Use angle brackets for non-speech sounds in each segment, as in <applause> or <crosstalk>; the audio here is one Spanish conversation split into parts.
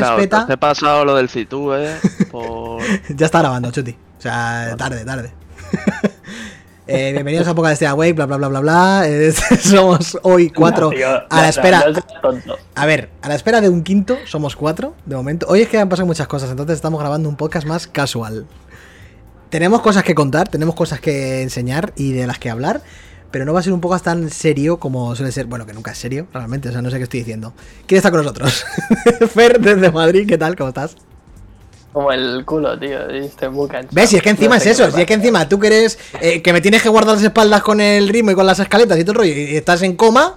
Espera, respeta. Te he pasado lo del Citú, eh. <laughs> Por... Ya está grabando, Chuti. O sea, tarde, tarde. <laughs> Eh, bienvenidos a Poca de Stay Awake, bla bla bla bla bla. Eh, <laughs> somos hoy cuatro Tío, a la no, espera. no. A ver, a la espera de un quinto, somos cuatro de momento. Hoy es que han pasado muchas cosas, entonces estamos grabando un podcast más casual. Tenemos cosas que contar, tenemos cosas que enseñar y de las que hablar, pero no va a ser un podcast tan serio como suele ser. Bueno, que nunca es serio, realmente, o sea, no sé qué estoy diciendo. ¿Quién está con nosotros? <laughs> Fer, desde Madrid, ¿qué tal? ¿Cómo estás? Como el culo, tío. Estoy muy cansado. ¿Ves? Si es que encima No es eso, si es que encima tú que eres. eh, que me tienes que guardar las espaldas con el ritmo y con las escaletas y todo el rollo y estás en coma.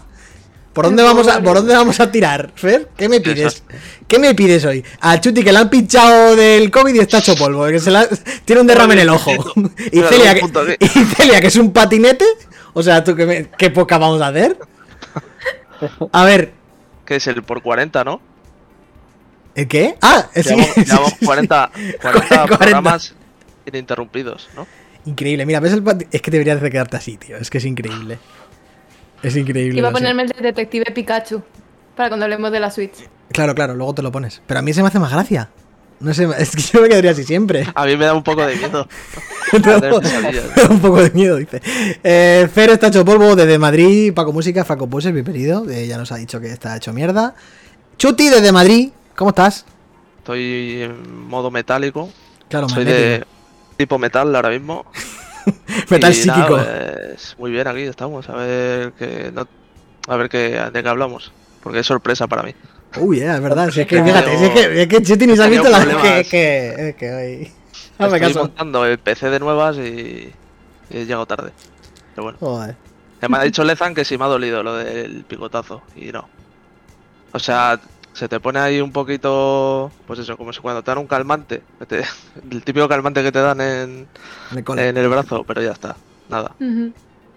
¿Por dónde vamos a, por dónde vamos a tirar, Fer? ¿Qué me pides? ¿Qué me pides hoy? A Chuti que le han pinchado del COVID y está hecho polvo, que se la- tiene un derrame en el ojo. <laughs> Celia, que, y Celia, que es un patinete. O sea, tú que me- qué poca vamos a hacer. A ver, ¿Qué es el por 40, no? ¿el qué? Ah, sí, Llevamos, sí, llevamos sí. 40, 40 40. programas ininterrumpidos, ¿no? Increíble, mira, ¿ves el Es que deberías de quedarte así, tío. Es que es increíble. Es increíble. Iba a ponerme el de Detective Pikachu para cuando hablemos de la Switch. Claro, claro, luego te lo pones. Pero a mí se me hace más gracia. No sé, <laughs> es que yo me quedaría así siempre. A mí me da un poco de miedo. <laughs> Me da Tener pesadillas. <laughs> un poco de miedo, dice. Eh, Fer está hecho polvo desde Madrid. Paco Música, Faco Puse, bienvenido. Eh, ya nos ha dicho que está hecho mierda. Chuti desde Madrid, ¿cómo estás? Estoy en modo metálico. Claro, Soy magnético. de tipo metal ahora mismo. Metal Y nada, psíquico. pues, muy bien, aquí estamos. A ver qué, no- a ver qué, de qué hablamos. Porque es sorpresa para mí. Uy, eh, es verdad. Si es que, <laughs> fíjate, si es que, es que ni se ha visto la que, que, que hoy. <laughs> Estoy caso. montando el PC de nuevas y, y he llegado tarde. Pero bueno. Joder. Me ha dicho Lezan que sí me ha dolido lo del picotazo. Y no. O sea, se te pone ahí un poquito. Pues eso, como si cuando te dan un calmante. que te- <laughs> el típico calmante que te dan en, En el cole. en el brazo, pero ya está. Nada.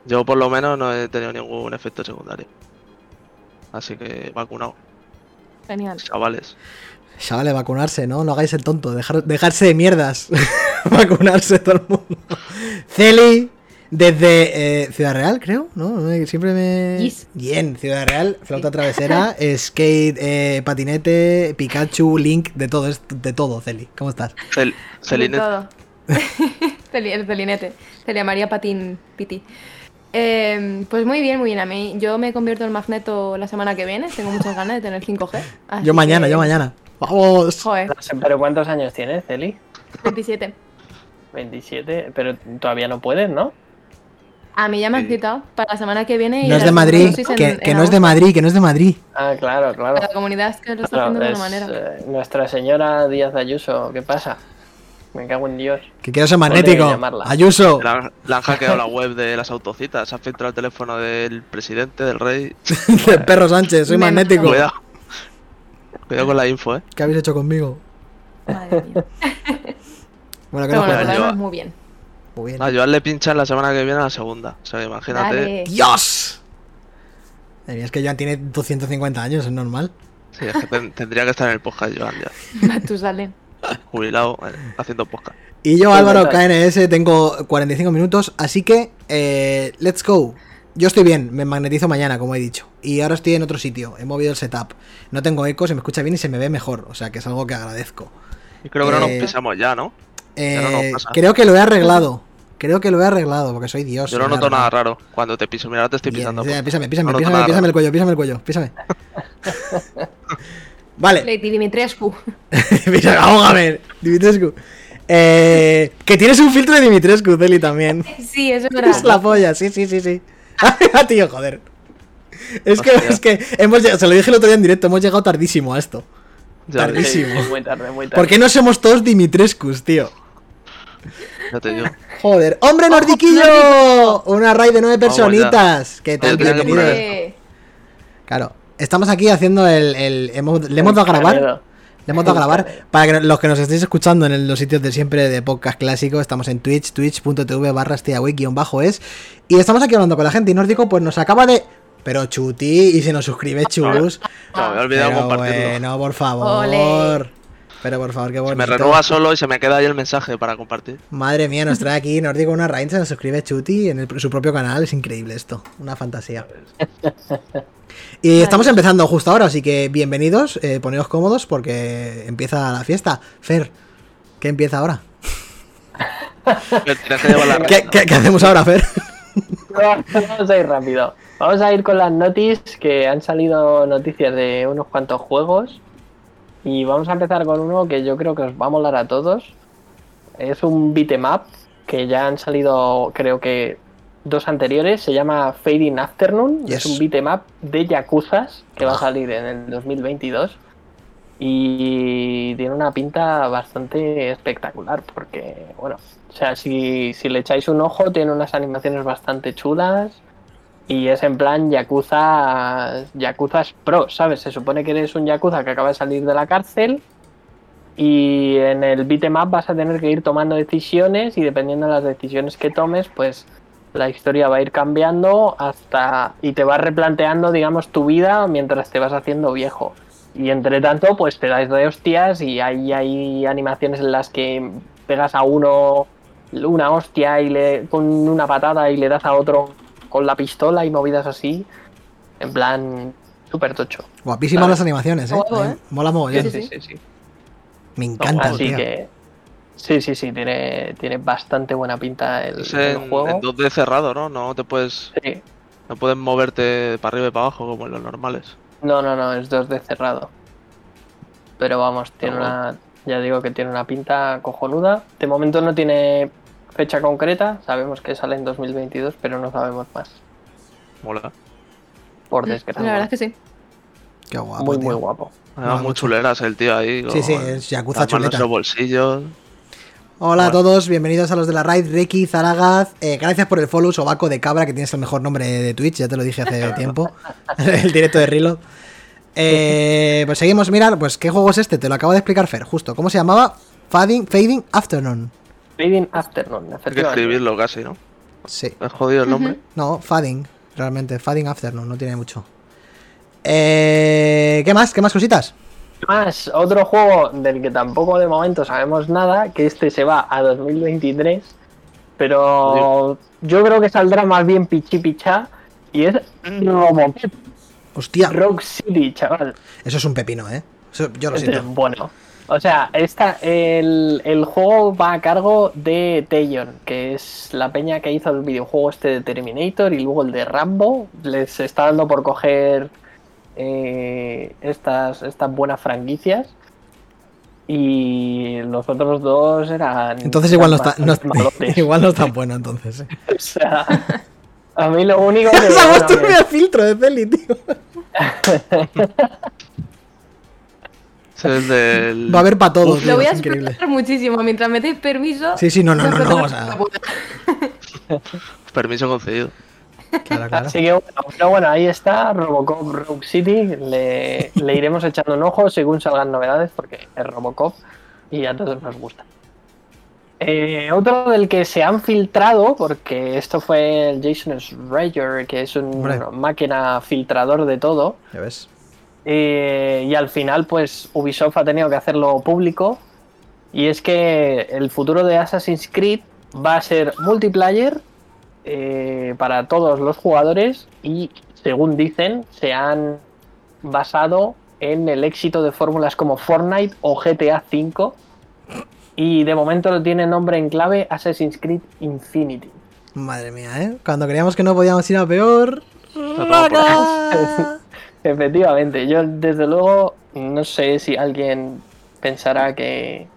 Yo por lo menos no he tenido ningún efecto secundario. Así que vacunado, Genial. chavales. Chavales, vacunarse, ¿no? No hagáis el tonto, dejar, dejarse de mierdas. <laughs> vacunarse todo el mundo. Celi, desde eh, Ciudad Real, creo, ¿no? Me- Siempre me... Yes. Bien, Ciudad Real, flauta travesera, <laughs> skate, eh, patinete, Pikachu, Link, de todo, es de todo, Celi. ¿Cómo estás? Cel todo. <laughs> Celi- el Celinete. Celia María Patín Piti. Eh, pues muy bien, muy bien. A mí, yo me convierto en magneto la semana que viene. Tengo muchas ganas de tener 5G. <laughs> así Yo mañana, que- yo mañana. ¡Vamos! Joder, pero ¿cuántos años tienes, Celi? 27. 27, pero todavía no puedes, ¿no? A mí ya me han citado para la semana que viene. y No es de Madrid, en- que, en no es de. Madrid, que no es de Madrid. Ah, claro, claro. La comunidad es que lo está Claro, haciendo de es, una manera. eh, Nuestra señora Díaz Ayuso, ¿qué pasa? Me cago en Dios. Que quiero ser magnético. Ayuso. le han, le han hackeado la web de las autocitas. Se ha filtrado el teléfono del presidente, del rey. <laughs> de Perro Sánchez, soy magnético. Cuidado. Cuidado con la info, eh. ¿Qué habéis hecho conmigo? Madre mía. <laughs> Bueno, que Pero no bueno, muy bien. Muy bien. A Joan le pinchan la semana que viene a la segunda. O sea, imagínate. Dale. ¡Dios! Es que Joan tiene 250 años, es normal. Sí, es que ten- tendría que estar en el podcast Joan ya. <laughs> Matusalén. <laughs> Jubilado, haciendo podcast. Y yo, Álvaro. KNS, tengo 45 minutos, así que eh, let's go. Yo estoy bien, me magnetizo mañana, como he dicho. Y ahora estoy en otro sitio, he movido el setup. No tengo eco, se me escucha bien y se me ve mejor, o sea que es algo que agradezco. Y creo que no nos Eh, pisamos ya, ¿no? Eh, no nos pasa. creo que lo he arreglado. Creo que lo he arreglado, porque soy Dios. Yo no noto nada raro cuando te piso. Mira, ahora te estoy Bien, pisando. pues. písame, písame, No písame, písame el cuello, písame el cuello, písame. <laughs> vale, Lady Dimitrescu. písame, <laughs> ahógame, Dimitrescu. Eh, que tienes un filtro de Dimitrescu, Celi, también. Sí, eso es <laughs> Es verdad. la polla, sí, sí, sí, sí. Ah, <laughs> tío, joder. Es que, es que hemos llegado, se lo dije el otro día en directo, hemos llegado tardísimo a esto. Ya, Tardí- ves, Sí, muy tarde, muy tarde. ¿Por qué no somos todos Dimitrescus, tío? ya te digo. Joder. ¡Hombre nordiquillo! Una raid de nueve Vamos personitas. ¿Qué tal? Eh, Claro. Estamos aquí haciendo el. el- hemos- le hemos dado a grabar. Le hemos dado a grabar. Para que los que nos estéis escuchando en el- los sitios de siempre de podcast clásico, estamos en Twitch, twitch.tv barra bajo es Y estamos aquí hablando con la gente. Y Nórdico, pues nos acaba de. Pero chuti, y se nos suscribe chus. No, me he olvidado Pero compartirlo. bueno, por favor. Pero por favor, qué Se bonito. me renueva solo y se me queda ahí el mensaje para compartir. Madre mía, nos trae aquí Nórdico una raíz, se nos suscribe Chuti en el- su propio canal. Es increíble esto. Una fantasía. <laughs> Y estamos empezando justo ahora, así que bienvenidos, eh, poneos cómodos porque empieza la fiesta. Fer, ¿qué empieza ahora? Tienes que llevar la ¿Qué, qué- qué hacemos ahora, Fer? Vamos a ir rápido. Vamos a ir con las noticias que han salido noticias de unos cuantos juegos. Y vamos a empezar con uno que yo creo que os va a molar a todos. Es un beat'em up que ya han salido, creo que dos anteriores. Se llama Fading Afternoon. Yes. Es un beat'em up de Yakuzas que va a salir en el 2022. Y tiene una pinta bastante espectacular porque, bueno, o sea, si, si le echáis un ojo, tiene unas animaciones bastante chulas y es en plan Yakuza, Yakuzas Pro, ¿sabes? Se supone que eres un Yakuza que acaba de salir de la cárcel y en el beat'em up vas a tener que ir tomando decisiones y dependiendo de las decisiones que tomes, pues la historia va a ir cambiando hasta y te vas replanteando, digamos, tu vida mientras te vas haciendo viejo. Y entre tanto, pues te dais de hostias y hay, hay animaciones en las que pegas a uno una hostia y le con una patada y le das a otro con la pistola y movidas así. En plan, súper tocho. Guapísimas las animaciones, ¿eh? Guapo, Eh. Mola mogollón. Sí, Sí, sí. sí, sí. Me encanta, Así tío. que. Sí, sí, sí, tiene, tiene bastante buena pinta el, Es el en, juego. en 2D cerrado, ¿no? No te puedes. Sí. No puedes moverte para arriba y para abajo como en los normales. No, no, no, es 2D cerrado. Pero vamos, tiene bueno. una. Ya digo que tiene una pinta cojonuda. De momento no tiene fecha concreta. Sabemos que sale en 2022, pero no sabemos más. Mola. Por La desgracia. verdad es que sí. Qué guapo. muy, tío. muy guapo. Además, muy chuleras el tío ahí. Sí, sí, es Yakuza chuleta. los bolsillos. Hola a todos, bienvenidos a los de la raid, Reiki, Zaragaz. Eh, gracias por el follow, Sobaco de Cabra, que tienes el mejor nombre de Twitch, ya te lo dije hace <laughs> tiempo. <laughs> el directo de Rilo. Eh, pues seguimos, mira, pues ¿qué juego es este? Te lo acabo de explicar Fer, justo. ¿Cómo se llamaba? Fading, Fading Afternoon. Fading Afternoon, Hay que escribirlo casi, ¿no? Sí. Es jodido el nombre. No, Fading, realmente. Fading Afternoon, no tiene mucho. Eh, ¿Qué más? ¿Qué más cositas? Más, otro juego del que tampoco de momento sabemos nada, que este se va a 2023, pero yo creo que saldrá más bien pichi picha, y es Robocop Hostia, Rogue City, chaval. eso es un pepino, ¿eh? Eso- yo lo Este, siento. bueno, o sea, esta, el, el juego va a cargo de Tayon, que es la peña que hizo el videojuego este de Terminator y luego el de Rambo. Les está dando por coger eh, estas, estas buenas franquicias. Y los otros dos eran. Entonces igual no está, no, <laughs> igual no es tan bueno entonces. ¿eh? <laughs> O sea, a mí lo único <laughs> que. Turbia que- de filtro de peli, tío. Del. Va a haber para todos. Lo voy a explotar muchísimo. Mientras me deis permiso. Sí, sí, no, no, no, no, exploto o sea- la puta. Permiso concedido. Claro, <laughs> claro. Así que bueno, pero bueno, ahí está Robocop Rogue City. Le, le iremos echando un ojo según salgan novedades, porque es Robocop y a todos nos gusta. Eh, otro del que se han filtrado, porque esto fue el Jason Schreier, que es un Hombre. máquina filtrador de todo. Ya ves. Eh, y al final, pues Ubisoft ha tenido que hacerlo público. Y es que el futuro de Assassin's Creed va a ser multiplayer eh, para todos los jugadores. Y según dicen, se han basado en el éxito de fórmulas como Fortnite o GTA V. Y de momento lo tiene nombre en clave Assassin's Creed Infinity. Madre mía, ¿eh? Cuando creíamos que no podíamos ir a peor. <laughs> Efectivamente, yo desde luego no sé si alguien pensará que,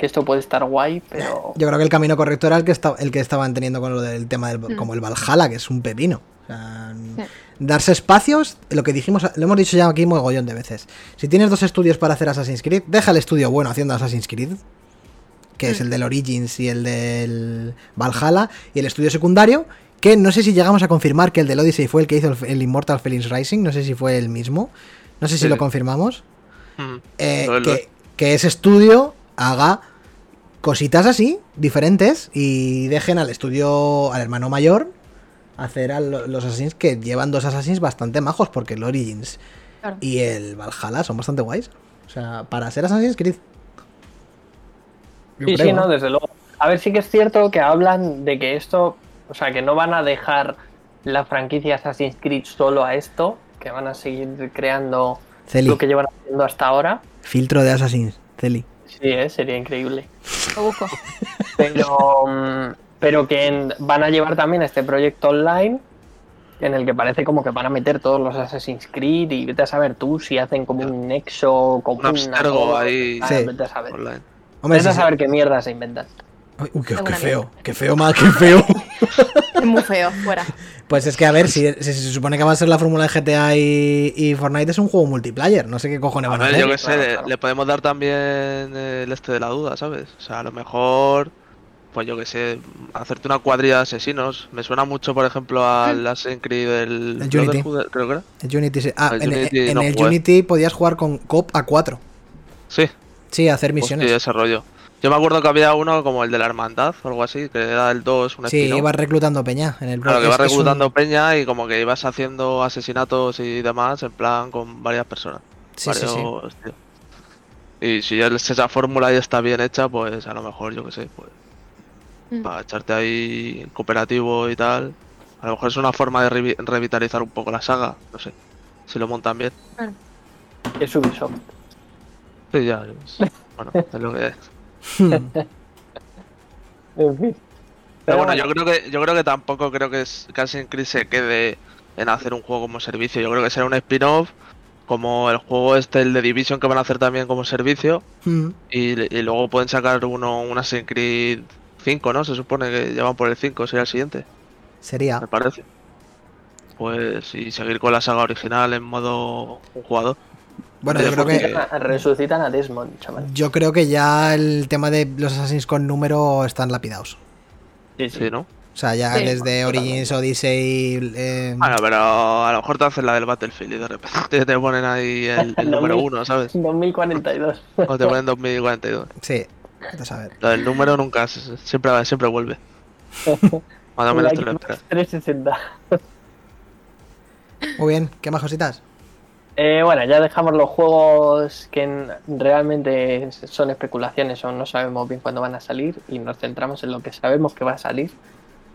que esto puede estar guay, pero Yo creo que el camino correcto era el que, esta- el que estaban teniendo con lo del tema del Mm. como el Valhalla, que es un pepino. O sea, Sí. darse espacios, lo que dijimos, lo hemos dicho ya aquí mogollón de veces. Si tienes dos estudios para hacer Assassin's Creed, deja el estudio bueno haciendo Assassin's Creed, que es Mm. el del Origins y el del Valhalla, y el estudio secundario, que no sé si llegamos a confirmar que el del Odyssey fue el que hizo el, el Immortal Feelings Rising, no sé si fue el mismo, no sé si Sí. lo confirmamos. Mm. Eh, que, que ese estudio haga cositas así, diferentes, y dejen al estudio, al hermano mayor, hacer a lo- los Assassins que llevan dos Assassins bastante majos, porque el Origins Claro. y el Valhalla son bastante guays. O sea, para ser Assassin's Creed. Yo Sí, creo, sí, no, ¿no? desde luego. A ver, sí que es cierto que hablan de que esto, o sea, que no van a dejar la franquicia Assassin's Creed solo a esto, que van a seguir creando Celi, lo que llevan haciendo hasta ahora. filtro de Assassin's. Celi. Sí, ¿eh? sería increíble. Lo busco. Pero, mm, pero que en- van a llevar también este proyecto online en el que parece como que van a meter todos los Assassin's Creed y vete a saber tú si hacen como un nexo, como Un abstergo ahí. Ah, Sí. Vete a saber. Online. Hombre, Vete a sí. saber qué mierda se inventan. Uy, qué, qué feo. Qué feo, más, qué feo. Es muy feo, fuera. <laughs> Pues es que, a ver, si, si se supone que va a ser la fórmula de GTA y, y Fortnite es un juego multiplayer. No sé qué cojones A van a ver, hacer. yo qué sé, Claro, le- claro. le podemos dar también el este de la duda, ¿sabes? O sea, a lo mejor, pues yo qué sé, hacerte una cuadrilla de asesinos. Me suena mucho, por ejemplo, al Assassin's Creed del El Unity. Creo que era. El Unity, sí. Ah, El en, Unity en no el jugué. Unity podías jugar con cop a 4. Sí, Sí, hacer misiones. sí, ese rollo. Yo me acuerdo que había uno como el de la hermandad o algo así, que era el 2, un Sí, ibas reclutando peña en el Claro, que ibas un- reclutando peña y como que ibas haciendo asesinatos y demás en plan con varias personas. Sí, sí, sí. varios, tío. Y si esa fórmula ya está bien hecha, pues a lo mejor, yo qué sé, pues Mm. para echarte ahí en cooperativo y tal. A lo mejor es una forma de revi- revitalizar un poco la saga, no sé. Si lo montan bien. Es Ubisoft. Sí, ya. es- <laughs> Bueno, es lo que es. <laughs> En fin. Pero bueno, yo creo que yo creo que tampoco creo que Assassin's Creed se quede en hacer un juego como servicio. Yo creo que será un spin-off como el juego este, el de Division que van a hacer también como servicio Mm. y, y luego pueden sacar uno un Assassin's Creed 5, ¿no? Se supone que ya van por el 5, sería el siguiente, Sería. me parece. Pues y seguir con la saga original en modo un jugador. Bueno, yo creo que Resucitan a- Desmond, chaval. yo creo que ya el tema de los Assassins con número están lapidados. Sí, Sí, ¿no? O sea, ya Sí. desde Origins, Odyssey, eh, Bueno, pero a lo mejor te hacen la del Battlefield y de repente te ponen ahí el, el <laughs> número 1, ¿sabes? 2042. O te ponen 2042. sí, a saber. Lo del número nunca, siempre, siempre vuelve. <laughs> Cuando menos te lo esperas. 360. Muy bien, ¿qué más cositas? Eh, bueno, ya dejamos los juegos que en- realmente son especulaciones o no sabemos bien cuándo van a salir y nos centramos en lo que sabemos que va a salir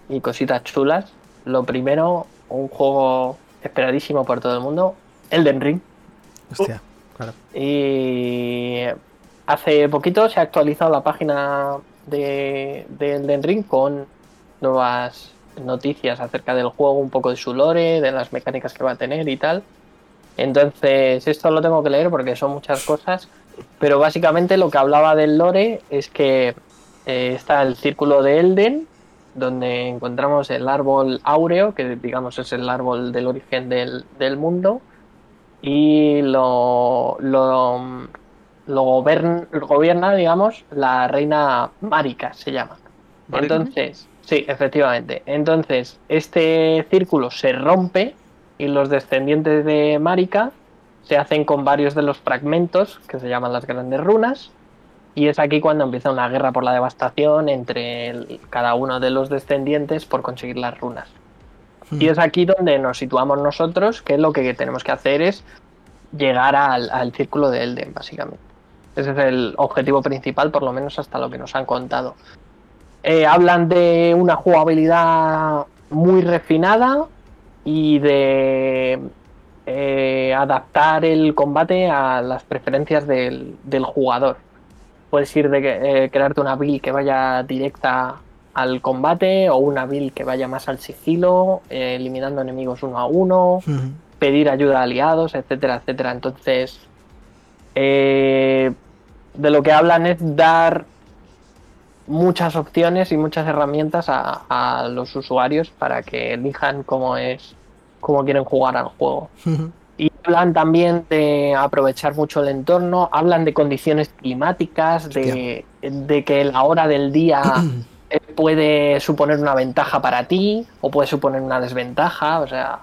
y cositas chulas. Lo primero, un juego esperadísimo por todo el mundo, Elden Ring. Hostia, claro. Y hace poquito se ha actualizado la página de, de Elden Ring con nuevas noticias acerca del juego, un poco de su lore, de las mecánicas que va a tener y tal. Entonces, esto lo tengo que leer porque son muchas cosas, pero básicamente lo que hablaba del lore es que eh, está el círculo de Elden, donde encontramos el árbol áureo, que digamos es el árbol del origen del, del mundo, y lo, lo, lo gobern- lo gobierna, digamos, la reina Marika, se llama. Entonces, sí, efectivamente. Entonces, este círculo se rompe y los descendientes de Marika se hacen con varios de los fragmentos que se llaman las grandes runas. Y es aquí cuando empieza una guerra por la devastación entre el- cada uno de los descendientes por conseguir las runas. Y es aquí donde nos situamos nosotros, que lo que tenemos que hacer es llegar al, al círculo de Elden, básicamente. Ese es el objetivo principal, por lo menos hasta lo que nos han contado. Eh, hablan de una jugabilidad muy refinada y de eh, adaptar el combate a las preferencias del, del jugador. Puedes ir de que- eh, crearte una build que vaya directa al combate o una build que vaya más al sigilo, eh, eliminando enemigos uno a uno, pedir ayuda a aliados, etcétera, etcétera. Entonces, eh, de lo que hablan es dar muchas opciones y muchas herramientas a, a los usuarios para que elijan cómo es, cómo quieren jugar al juego. Y hablan también de aprovechar mucho el entorno, hablan de condiciones climáticas, de, de que la hora del día <clears throat> eh, puede suponer una ventaja para ti o puede suponer una desventaja, o sea,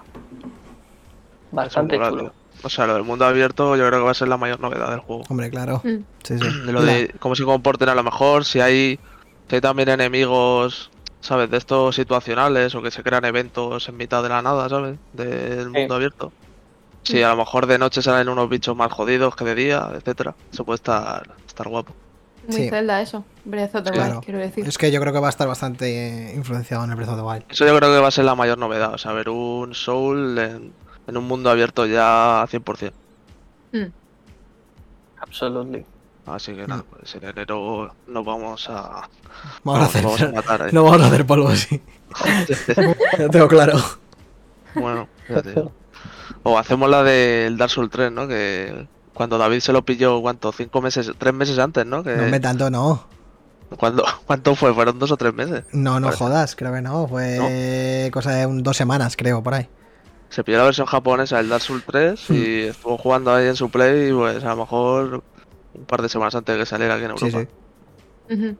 bastante chulo. O sea, lo del mundo abierto yo creo que va a ser la mayor novedad del juego. Hombre, claro. Mm. Sí, sí. De lo de cómo se comporten a lo mejor, si hay, hay también enemigos, ¿sabes? De estos situacionales o que se crean eventos en mitad de la nada, ¿sabes? Del mundo abierto. Si a lo mejor de noche salen unos bichos más jodidos que de día, etcétera. Eso puede estar, estar guapo. Muy Sí. Zelda eso. Breath of the Claro. Wild, quiero decir. Es que yo creo que va a estar bastante influenciado en el Breath of the Wild. Eso yo creo que va a ser la mayor novedad, o sea, ver un Soul en, en un mundo abierto ya a 100%. Mm. Absolutely. Así que nada, pues en enero nos vamos a, Vamos a hacer. vamos a matar <laughs> ahí. No vamos a hacer polvo así. <laughs> Lo tengo claro. Bueno, ya te digo. O hacemos la del Dark Souls 3, ¿no? Que cuando David se lo pilló, ¿cuánto? Cinco meses, tres meses antes, ¿no? Que No me tanto, no. ¿cuándo- ¿Cuánto fue? ¿Fueron dos o tres meses? No, no Parece. jodas, creo que no. Fue cosa de un- dos semanas, creo, por ahí. Se pilló la versión japonesa del Dark Souls 3 Hmm. y estuvo jugando ahí en su play, pues a lo mejor un par de semanas antes de que saliera aquí en Sí, Europa. sí.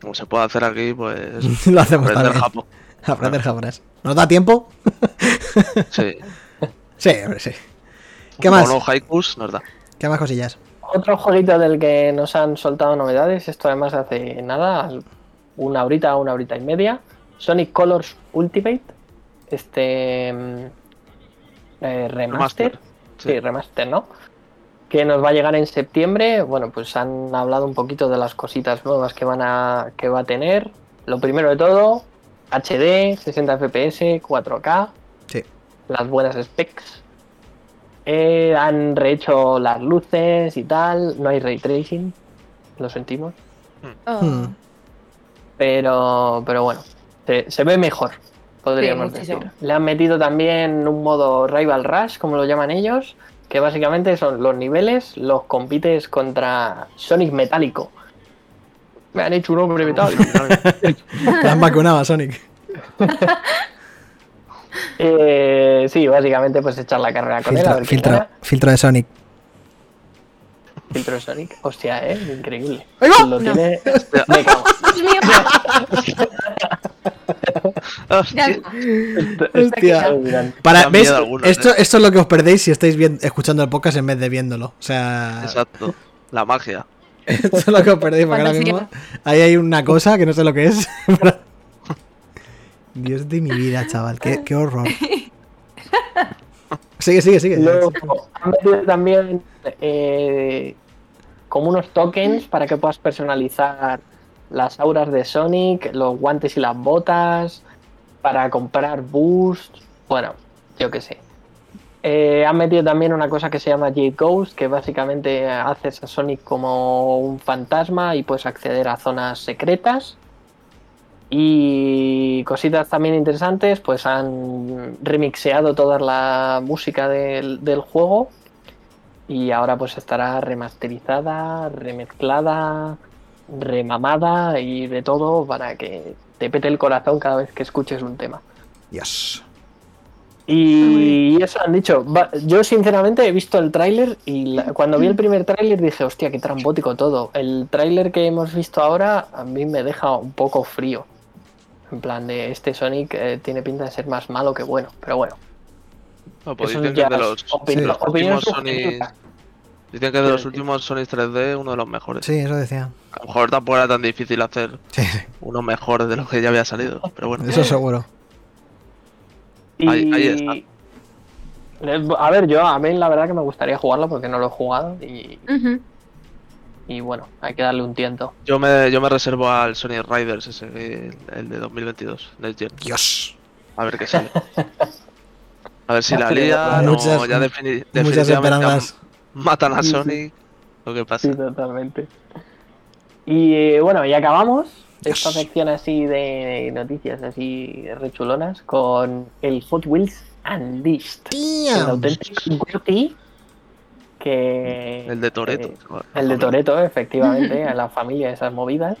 Como se puede hacer aquí, pues <laughs> Lo hacemos aprender también. Japón. Aprender japonés. ¿Nos da tiempo? <laughs> Sí. Sí, hombre, sí. ¿Qué más? Mono haikus nos da. ¿Qué más cosillas? Otro jueguito del que nos han soltado novedades, esto además hace nada, una horita, una horita y media. Sonic Colors Ultimate, este mm, eh, remaster, Sí. sí, remaster, ¿no? Que nos va a llegar en septiembre. Bueno, pues han hablado un poquito de las cositas nuevas que van a que va a tener. Lo primero de todo, HD, 60 FPS, 4K, Sí. las buenas specs. Eh, han rehecho las luces y tal. No hay ray tracing. Lo sentimos. Oh. Hmm. Pero, pero bueno, se, se ve mejor, podríamos Sí, decir. Le han metido también un modo Rival Rush, como lo llaman ellos, que básicamente son los niveles, los compites contra Sonic Metálico. Me han hecho un hombre metálico. Te han vacunado a Sonic. <laughs> Eh, sí, básicamente pues echar la carrera con él. A Filtro, ver filtro, filtro de Sonic. Filtro de Sonic. Hostia, eh, increíble. ¡Ahí va! Lo No. tiene. <laughs> Me cago. Dios mío. <laughs> <laughs> Hostia. Para, algunos, esto, eh. esto es lo que os perdéis si estáis viendo- escuchando el podcast en vez de viéndolo. O sea, Exacto. La magia. <laughs> esto es lo que os perdéis porque ahora mismo ahí hay una cosa que no sé lo que es. <laughs> Dios de mi vida, chaval. Qué, qué horror. Sigue, sigue, sigue. Luego han metido también eh, como unos tokens para que puedas personalizar las auras de Sonic, los guantes y las botas, para comprar boost. Bueno, yo qué sé. Eh, han metido también una cosa que se llama Jade Ghost, que básicamente haces a Sonic como un fantasma y puedes acceder a zonas secretas. Y cositas también interesantes, pues han remixeado toda la música del, del juego y ahora pues estará remasterizada, remezclada, remamada y de todo para que te pete el corazón cada vez que escuches un tema. Dios. Y eso han dicho. Yo sinceramente he visto el tráiler y la- cuando vi el primer tráiler dije, hostia, qué trambótico todo. El tráiler que hemos visto ahora a mí me deja un poco frío. En plan de este Sonic eh, tiene pinta de ser más malo que bueno, pero bueno. No, es de los, opini- sí. los opinión últimos Sony. subjetiva. Dicen que de los últimos Sony 3D uno de los mejores. Sí, eso decía. A lo mejor tampoco era tan difícil hacer Sí, sí. uno mejor de lo que ya había salido. Pero bueno. Eso seguro. Y... Ahí- ahí está. Eh, A ver, yo a mí la verdad que me gustaría jugarlo porque no lo he jugado y, y bueno, hay que darle un tiento. Yo me, yo me reservo al Sony Riders ese, el, el de 2022, Next Gen. Dios. A ver qué sale. A ver si <laughs> la lía Muchas- o ya defini- Muchas definitivamente esperanzas. <laughs> matan a Sí, sí. Sonic. Lo que pasa. Sí, totalmente. Y eh, bueno, y acabamos esta sección así de noticias así rechulonas con el Hot Wheels Unleashed. El Damn. auténtico Gurti que... El de Toreto. eh, el de Toreto, efectivamente, a la familia de esas movidas.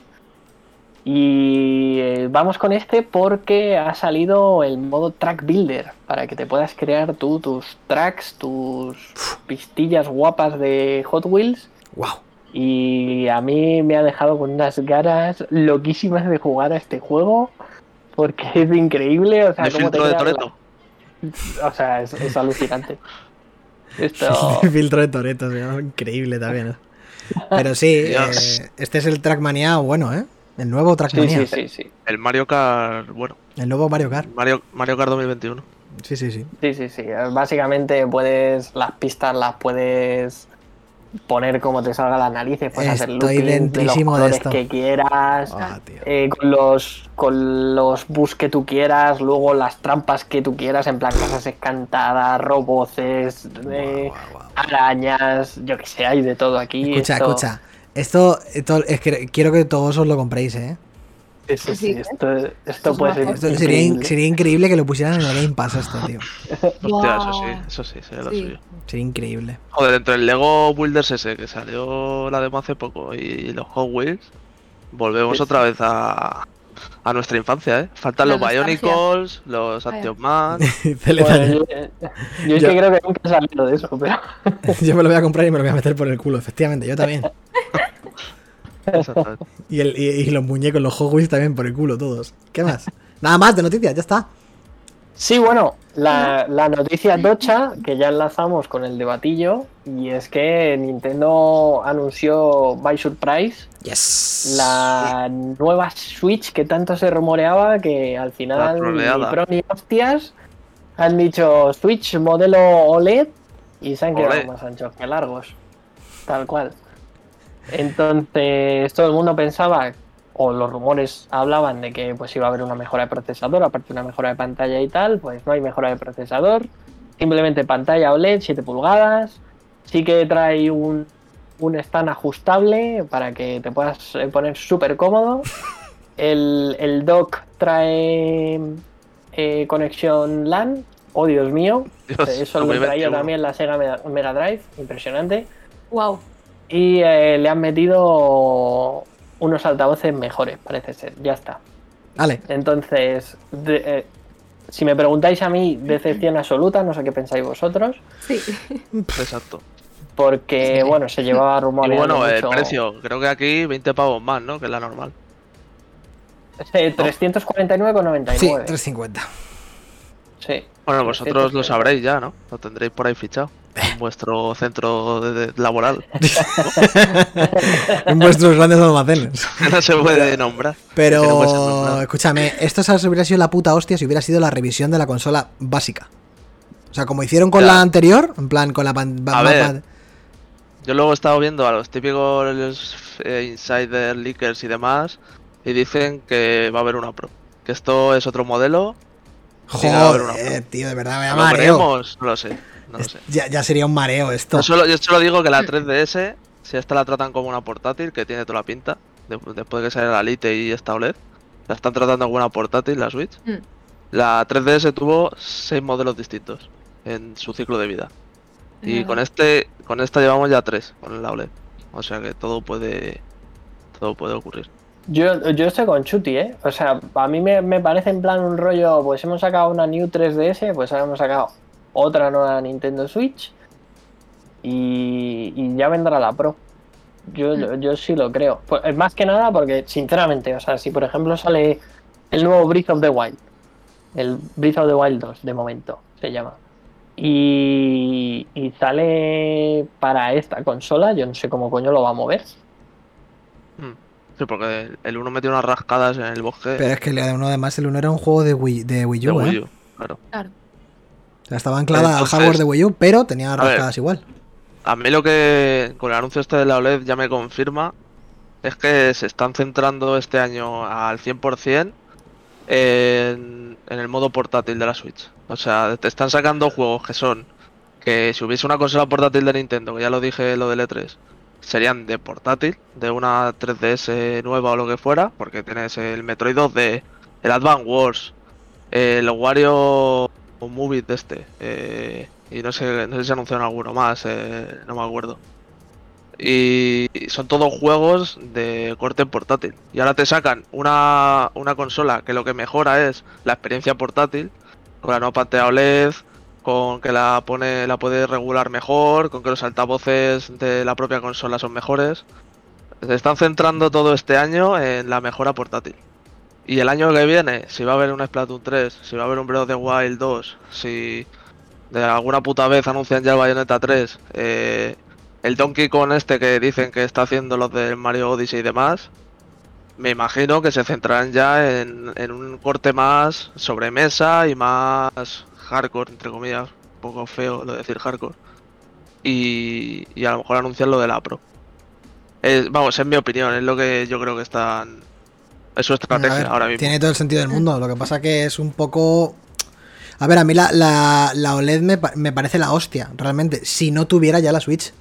Y eh, vamos con este porque ha salido el modo Track Builder para que te puedas crear tú tus tracks, tus pistillas guapas de Hot Wheels. Wow. Y a mí me ha dejado con unas ganas loquísimas de jugar a este juego porque <laughs> es increíble. O sea, De cómo te filtro de la- Toreto. <laughs> O sea, es, es alucinante. Esto. <laughs> filtro de Toreto, increíble también. ¿eh? Pero sí, eh, este es el Trackmania bueno, ¿eh? El nuevo Trackmania. sí, sí, sí. El Mario Kart, bueno, El nuevo Mario Kart. Mario, Mario Kart 2021. Sí, sí, sí. Sí, sí, sí. Básicamente puedes. Las pistas las puedes poner como te salga las narices, puedes hacer Estoy loopings de los de esto. que quieras, Ah, tío. eh, con los con los bus que tú quieras, luego las trampas que tú quieras, en plan casas encantadas, roboces, eh, arañas, yo que sé, hay de todo aquí. Escucha, esto- escucha. Esto, esto- es que quiero que todos os lo compréis, ¿eh? Sí, sí, sí, Sí, ¿eh? esto, esto Esto es puede ser Esto sería, in- increíble. sería increíble que lo pusieran en el Game Pass esto, tío. <laughs> Hostia, eso sí, eso sí, sería lo suyo. Sería increíble. Joder, entre el Lego Builders ese que salió la demo hace poco y los Hot Wheels, volvemos Sí, otra vez a, a nuestra infancia, ¿eh? Faltan La los nostalgia. Bionicles, los. Action Man. <laughs> Bueno, yo, yo es Yo- que creo que nunca he salido de eso, pero <laughs> Yo me lo voy a comprar y me lo voy a meter por el culo, efectivamente, yo también. Y, el, y, y los muñecos, los Hot Wheels también por el culo, todos. ¿Qué más? Nada más de noticias, ya está. Sí, bueno, la, la noticia tocha, que ya enlazamos con el debatillo, y es que Nintendo anunció by surprise Yes. la nueva Switch que tanto se rumoreaba que al final ni pro ni hostias han dicho Switch modelo OLED y se han quedado Olé. más anchos que largos. Tal cual. Entonces todo el mundo pensaba, o los rumores hablaban de que pues iba a haber una mejora de procesador, aparte de una mejora de pantalla y tal, pues no hay mejora de procesador. Simplemente pantalla OLED 7 pulgadas. Sí que trae un, un stand ajustable para que te puedas eh, poner súper cómodo. El, el dock trae eh, conexión LAN. Oh, Dios mío. Dios, Eso lo traía 2021. también la Sega Mega, Mega Drive. Impresionante. Wow. Y eh, le han metido unos altavoces mejores, parece ser. Ya está. Vale. Entonces, de- eh, si me preguntáis a mí, decepción absoluta, no sé qué pensáis vosotros, Sí. Exacto. porque, Sí. bueno, se llevaba Y rumoreando bueno, el mucho- precio, creo que aquí 20 pavos más, ¿no? Que es la normal. Eh, 349,99. Sí, 350. Sí. Bueno, vosotros lo 350. sabréis ya, ¿no? Lo tendréis por ahí fichado. En <laughs> vuestro centro de- de- laboral. <laughs> en vuestros grandes almacenes. <laughs> No se puede nombrar. No Pero, escúchame, esto ¿sabes? hubiera sido la puta hostia si hubiera sido la revisión de la consola básica. O sea, como hicieron con Ya. la anterior, en plan, con la pan- A ver. Yo luego he estado viendo a los típicos eh, insider leakers y demás. Y dicen que va a haber una Pro. Que esto es otro modelo. Joder, tío, de verdad, me da ¿Lo mareo. veremos? No lo sé. No lo sé. Ya, ya sería un mareo esto. Yo solo, yo solo digo que la 3DS, si esta la tratan como una portátil, que tiene toda la pinta, de- después de que saliera la Lite y esta OLED, la están tratando como una portátil, la Switch. Mm. La 3DS tuvo seis modelos distintos en su ciclo de vida. Y con este, con esta llevamos ya tres, con la OLED. O sea que todo puede, todo puede ocurrir. Yo, yo estoy con Chuti, ¿eh? O sea, a mí me, me parece en plan un rollo, pues hemos sacado una New 3DS, pues ahora hemos sacado otra nueva Nintendo Switch y, y ya vendrá la Pro. Yo, Mm. yo sí lo creo. Pues, eh, más que nada porque, sinceramente, o sea, si por ejemplo sale el nuevo Breath of the Wild, el Breath of the Wild 2, de momento, se llama, y, y sale para esta consola, yo no sé cómo coño lo va a mover. Sí, porque el- el uno metió unas rascadas en el bosque Pero es que el uno, además, el uno era un juego de Wii, de Wii de U, Wii ¿eh? Claro. Claro. O sea, estaba anclada al hardware de Wii U, pero tenía ver. rascadas igual. A mí lo que con el anuncio este de la OLED ya me confirma es que se están centrando este año al 100% en, en el modo portátil de la Switch. O sea, te están sacando juegos que son que si hubiese una consola portátil de Nintendo, que ya lo dije lo del E3, serían de portátil, de una 3DS nueva o lo que fuera, porque tienes el Metroid 2D, el Advance Wars, el Wario Movie de este, eh, y no sé, no sé si anunciaron alguno más, eh, no me acuerdo. Y son todos juegos de corte portátil. Y ahora te sacan una, una consola que lo que mejora es la experiencia portátil, con la nueva pantalla OLED, con que la pone, la puede regular mejor, con que los altavoces de la propia consola son mejores. Se están centrando todo este año en la mejora portátil. Y el año que viene, si va a haber un Splatoon 3, si va a haber un Breath of the Wild 2, si de alguna puta vez anuncian ya el Bayonetta 3, eh, el Donkey Kong este que dicen que está haciendo los del Mario Odyssey y demás, me imagino que se centrarán ya en, en un corte más sobremesa y más hardcore, entre comillas, un poco feo lo de decir hardcore. y, y a lo mejor anunciar lo de la Pro. Es- vamos, es mi opinión, es lo que yo creo que están. Es su estrategia ver, ahora mismo. Tiene todo el sentido del mundo. Lo que pasa que es un poco. A ver, a mí la, la, la OLED me, me parece la hostia, realmente. Si no tuviera ya la Switch.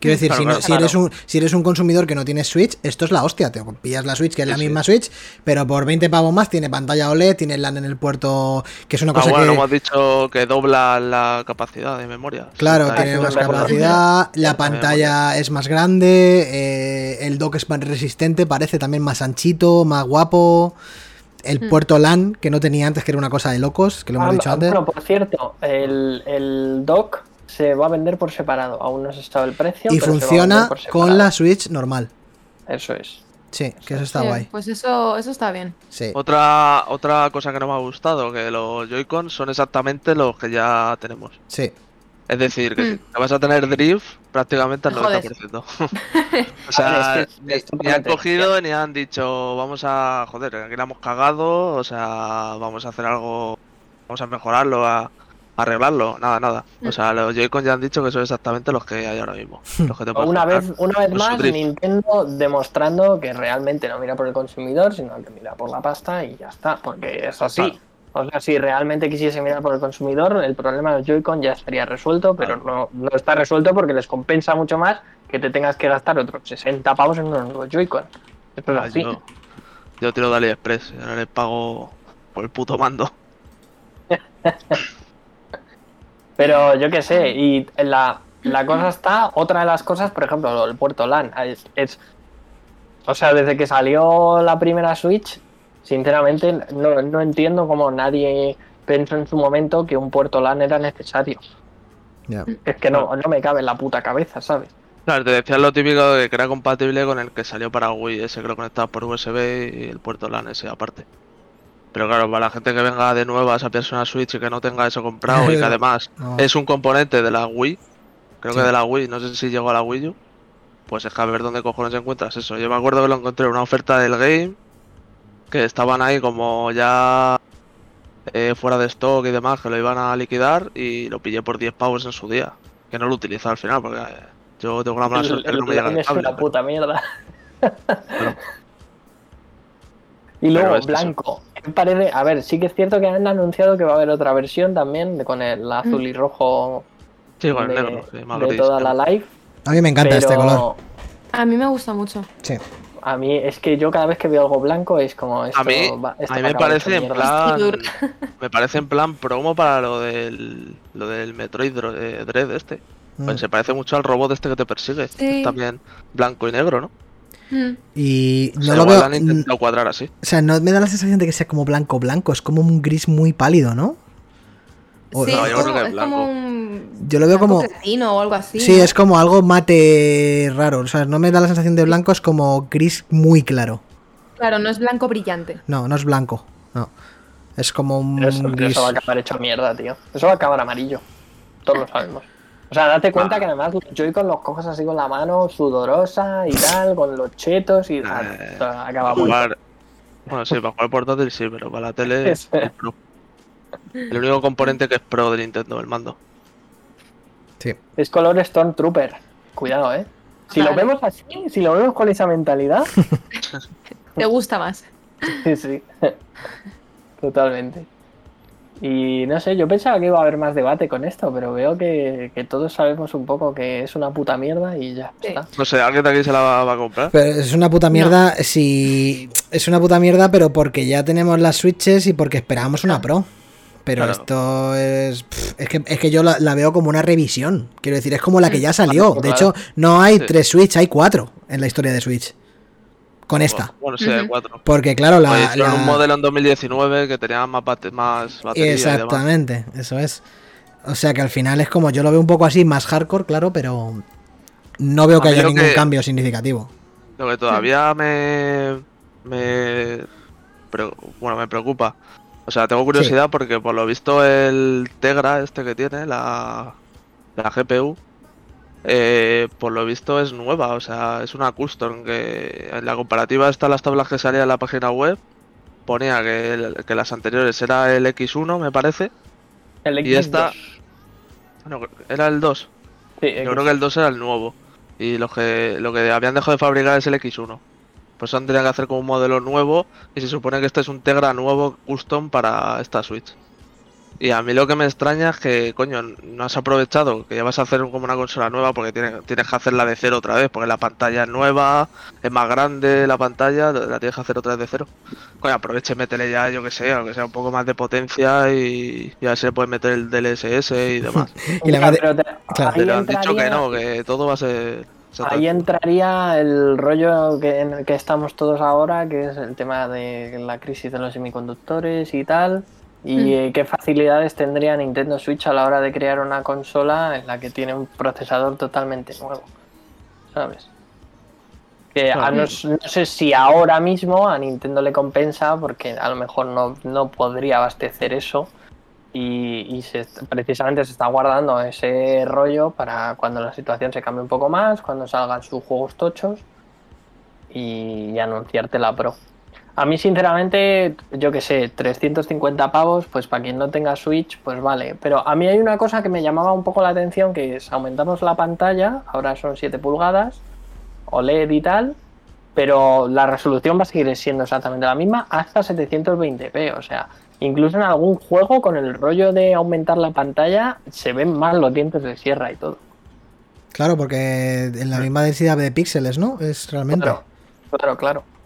Quiero decir, Claro, si, no- claro, si eres un, si eres un consumidor que no tienes Switch, esto es la hostia. Te pillas la Switch, que es Sí, la sí. misma Switch, pero por 20 pavos más tiene pantalla OLED, tiene LAN en el puerto, que es una Ah, cosa bueno, que. hemos dicho que dobla la capacidad de memoria. Claro, tiene más capacidad, <laughs> la pantalla es más grande, eh, el dock es más resistente, parece también más anchito, más guapo. El Hmm. puerto LAN, que no tenía antes, que era una cosa de locos, que lo hemos Ah, dicho antes. Bueno, por cierto, el, el dock se va a vender por separado. Aún no se sabe el precio. Y pero se va a vender funciona por con la Switch normal. Eso es. Sí, que eso está Sí, guay. Pues eso, eso está bien. Sí. Otra, otra cosa que no me ha gustado, que los Joy-Con son exactamente los que ya tenemos. Sí. Es decir, que Hmm. vas a tener drift prácticamente al Te jodes. 90%. o sea, ver, es que ni, es ni han cogido ni han dicho, vamos a, joder, aquí la hemos cagado, o sea, vamos a hacer algo, vamos a mejorarlo, a, a arreglarlo, nada, nada. O Mm. sea, los Joy-Con ya han dicho que son exactamente los que hay ahora mismo. <laughs> Los que te Una vez, una vez más. Nintendo demostrando que realmente no mira por el consumidor, sino que mira por la pasta y ya está. Porque es así. Claro. O sea, si realmente quisiese mirar por el consumidor, el problema del Joy-Con ya estaría resuelto, pero no, no está resuelto porque les compensa mucho más que te tengas que gastar otros 60 pavos en unos nuevos Joy-Con. Esto es Ah, así. yo, yo tiro de AliExpress, ahora les pago por el puto mando. <laughs> Pero yo qué sé, y la, la cosa está, otra de las cosas, por ejemplo, el puerto LAN. Es, es- o sea, desde que salió la primera Switch, sinceramente no, no entiendo cómo nadie pensó en su momento que un puerto LAN era necesario. Es que no, no me cabe en la puta cabeza, ¿sabes? Claro, te decían lo típico de que era compatible con el que salió para Wii, ese que lo conectabas por USB y el puerto LAN ese aparte. Pero claro, para la gente que venga de nuevas a pillarse una Switch y que no tenga eso comprado y que <laughs> además No. es un componente de la Wii, creo Sí. que de la Wii, no sé si llegó a la Wii U, pues es que a ver dónde cojones encuentras eso. Yo me acuerdo que lo encontré en una oferta del game, que estaban ahí como ya eh, fuera de stock y demás, que lo iban a liquidar y lo pillé por 10 pavos en su día, que no lo utilicé al final porque eh, yo tengo la mala suerte no me llega es cable. una puta mierda. Pero- <laughs> y luego, eso. Blanco. ¿Qué parece? A ver, sí que es cierto que han anunciado que va a haber otra versión también de- con el azul y rojo Sí, con el de, negro, sí, de toda la live. A mí me encanta este color. A mí me gusta mucho. Sí. A mí es que yo cada vez que veo algo blanco es como esto A mí, va- esto a mí me parece en plan. Me parece en plan promo para lo del. Lo del Metroid eh, Dread este. Mm. Pues se parece mucho al robot este que te persigue. Sí. También blanco y negro, ¿no? Mm. Y O no sea, lo veo. han intentado cuadrar así. O sea, no me da la sensación de que sea como blanco blanco, es como un gris muy pálido, ¿no? O- Sí, no, es, yo creo como, que es es como un. Yo lo veo blanco como. o algo así. Sí, ¿no? es como algo mate raro. O sea, no me da la sensación de blanco, es como gris muy claro. Claro, no es blanco brillante. No, no es blanco. No. Es como un eso, gris. eso va a acabar hecho mierda, tío. Eso va a acabar amarillo. Todos lo sabemos. O sea, date cuenta Ah. que además los Joy-Con los coges así con la mano sudorosa y tal, con los chetos y tal. Eh, Esto acaba jugar- Bueno, sí, para jugar portátil sí, pero para la tele <laughs> es el Pro. El único componente que es Pro de Nintendo, el mando. Sí. Es color Stormtrooper. Cuidado, eh. Si lo vemos así, si lo vemos con esa mentalidad, <laughs> ¿Te gusta más? sí, sí. <laughs> Totalmente. Y no sé, yo pensaba que iba a haber más debate con esto, pero veo que, que todos sabemos un poco que es una puta mierda y ya Sí. está. No sé, ¿alguien de aquí se la va, va a comprar? Pero es una puta mierda si. Es una puta mierda, pero porque ya tenemos las switches y porque esperábamos una pro. Pero Claro. esto es. pff, Es que, es que yo la, la veo como una revisión. Quiero decir, es como la que ya salió. De hecho, no hay Sí. tres Switch, hay cuatro en la historia de Switch. Con esta. Bueno, sí, cuatro. Porque, claro, la. un modelo en 2019 que tenía más, bate- más batería y demás. Exactamente, eso es. O sea que al final es como yo lo veo un poco así, más hardcore, claro, pero no veo que haya ningún que- cambio significativo. Lo que todavía me, me pre- bueno me preocupa. O sea, tengo curiosidad porque por lo visto el Tegra este que tiene la, la GPU eh, por lo visto es nueva, o sea, es una custom que en la comparativa están las tablas que salían en la página web ponía que, el- que las anteriores era el X1 me parece, El Y esta- X2. no, era el 2. Sí, Yo creo que el 2 era el nuevo. Y lo que, lo que habían dejado de fabricar es el X1. Pues han tenido que hacer como un modelo nuevo. Y se supone que este es un Tegra nuevo custom para esta Switch. Y a mí lo que me extraña es que, coño, no has aprovechado que ya vas a hacer como una consola nueva porque tienes, tienes que hacerla de cero otra vez, porque la pantalla es nueva, es más grande la pantalla, la tienes que hacer otra vez de cero. Coño, aproveche y métele ya, yo que sé, aunque sea un poco más de potencia y ya se puede meter el DLSS y <laughs> demás. Y pero te- claro. ahí Pero han dicho que no, que todo va a ser... Ahí entraría el rollo que, en el que estamos todos ahora, que es el tema de la crisis de los semiconductores y tal. Y Mm. eh, qué facilidades tendría Nintendo Switch a la hora de crear una consola en la que tiene un procesador totalmente nuevo. ¿Sabes? Que a no, sé si ahora mismo a Nintendo le compensa, porque a lo mejor no, no podría abastecer eso. Y, y se, precisamente se está guardando ese rollo para cuando la situación se cambie un poco más, cuando salgan sus juegos tochos y, anunciarte la Pro. A mí, sinceramente, yo que sé, 350 pavos, pues para quien no tenga Switch, pues vale. Pero a mí hay una cosa que me llamaba un poco la atención, que es aumentamos la pantalla, ahora son 7 pulgadas, OLED y tal, pero la resolución va a seguir siendo exactamente la misma hasta 720p. O sea, incluso en algún juego con el rollo de aumentar la pantalla se ven más los dientes de sierra y todo. Claro, porque en la misma densidad de píxeles, ¿no? Es realmente. Claro, claro, claro.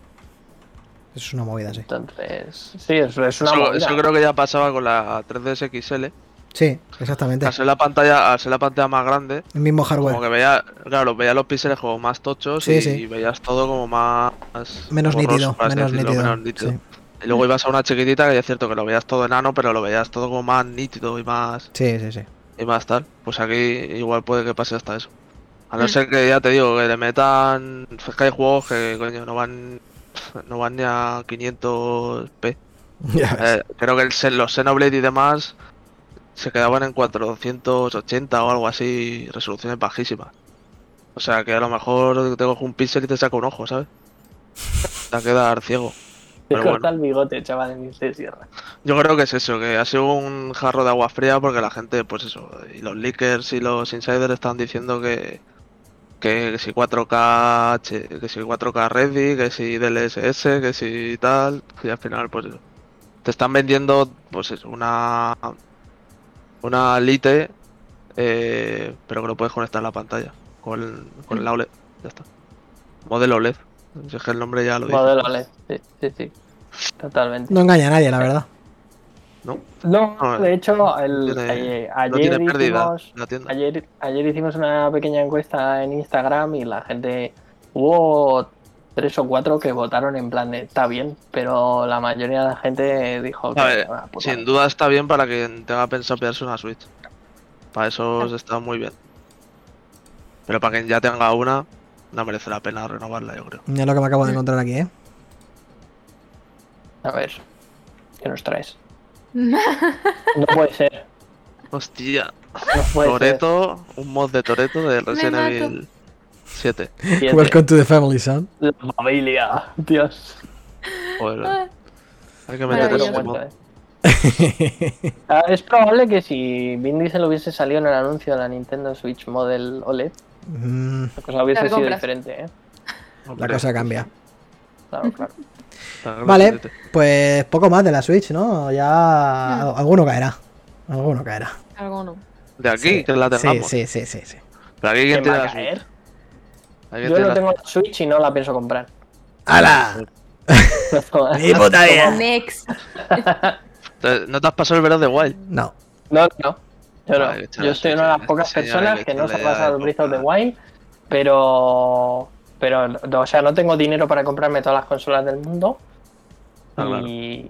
Es una movida, sí. Entonces, sí, es, es una Eso, movida. eso creo que ya pasaba con la 3DS XL. Sí, exactamente. Al ser la pantalla, al ser la pantalla más grande, El mismo hardware. como que veía, claro, veía los píxeles como más tochos Sí, y, sí. veías todo como más Menos borroso, nítido, menos decirlo, nítido. menos nítido. Sí. Y luego ibas a una chiquitita que ya es cierto que lo veías todo enano, pero lo veías todo como más nítido y más sí, sí, sí. y más tal. Pues aquí igual puede que pase hasta eso. A no Mm. ser que ya te digo, que le metan. Es que hay juegos que coño no van. No van ni a 500p. <laughs> Ya ves. Eh, creo que el, los Xenoblade y demás se quedaban en 480 o algo así, resoluciones bajísimas. O sea que a lo mejor te coge un píxel y te saca un ojo, ¿sabes? <laughs> Te va a quedar ciego. Te corta bueno. el bigote, chaval, en de sierra. Yo creo que es eso, que ha sido un jarro de agua fría porque la gente, pues eso, y los leakers y los insiders están diciendo que, que, si 4K, H- que si 4K ready, que si DLSS, que si tal, y al final, pues eso. Te están vendiendo, pues eso, una, una Lite, eh, pero que lo puedes conectar a la pantalla con el, con el OLED, ya está. Modelo OLED, si es que el nombre ya lo dice. Modelo LED, sí, sí, sí. Totalmente. No engaña a nadie, la verdad. ¿No? No, No, de hecho, el, tiene- ayer, No tiene ayer pérdida hicimos, ayer, ayer hicimos una pequeña encuesta en Instagram y la gente hubo tres o cuatro que votaron en plan de está bien, pero la mayoría de la gente dijo que A ver, puta sin duda está bien para quien tenga pensado pillarse una Switch. Para eso está muy bien. Pero para quien ya tenga una, no merece la pena renovarla, yo creo. Ya es lo que me acabo de encontrar aquí, ¿eh? A ver, ¿qué nos traes? No puede ser. Hostia, No puede Toreto, un mod de Toreto de Resident. Evil 7. ser. Siete. Welcome to the family, son. La familia, Dios. Joder, Ah, hay que meter ese mod. <laughs> Ah, Es probable que si Vin Diesel hubiese salido en el anuncio de la Nintendo Switch Model OLED, Mm, la cosa hubiese sido diferente, ¿eh? la cosa cambia. Claro, claro. Está Vale, pues poco más de la Switch, ¿no? Ya Mm. alguno caerá. Alguno caerá. Algo no. De aquí, Sí, que la sí, tengamos. sí, sí, sí, sí. Pero aquí, ¿quién ¿Quién va a caer? ¿Aquí quién Yo no la tengo la Switch y no la pienso comprar. ¡Hala! <laughs> ¡Ni puta idea! Next. ¿No te has pasado el verano de Wild? No. No, no. Yo, no. Vale, Yo soy una de las pocas personas que no se ha pasado el de Breath of the. Wild, pero. Pero, no, o sea, no tengo dinero para comprarme todas las consolas del mundo. Ah, claro. y,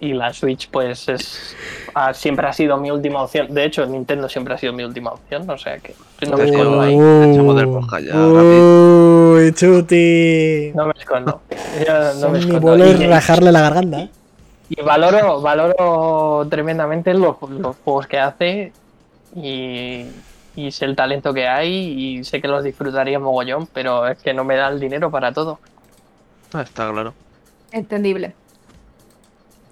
y la Switch, pues, es ha- siempre ha sido mi última opción. De hecho, Nintendo siempre ha sido mi última opción, o sea que no me escondo ahí. echamos del podcast ya, Uy, chuti. No me escondo. Yo no me escondo. y rajarle la garganta. Y valoro, valoro tremendamente los, los juegos que hace y, y sé el talento que hay y sé que los disfrutaría mogollón, pero es que no me da el dinero para todo. Ah, está claro. Entendible.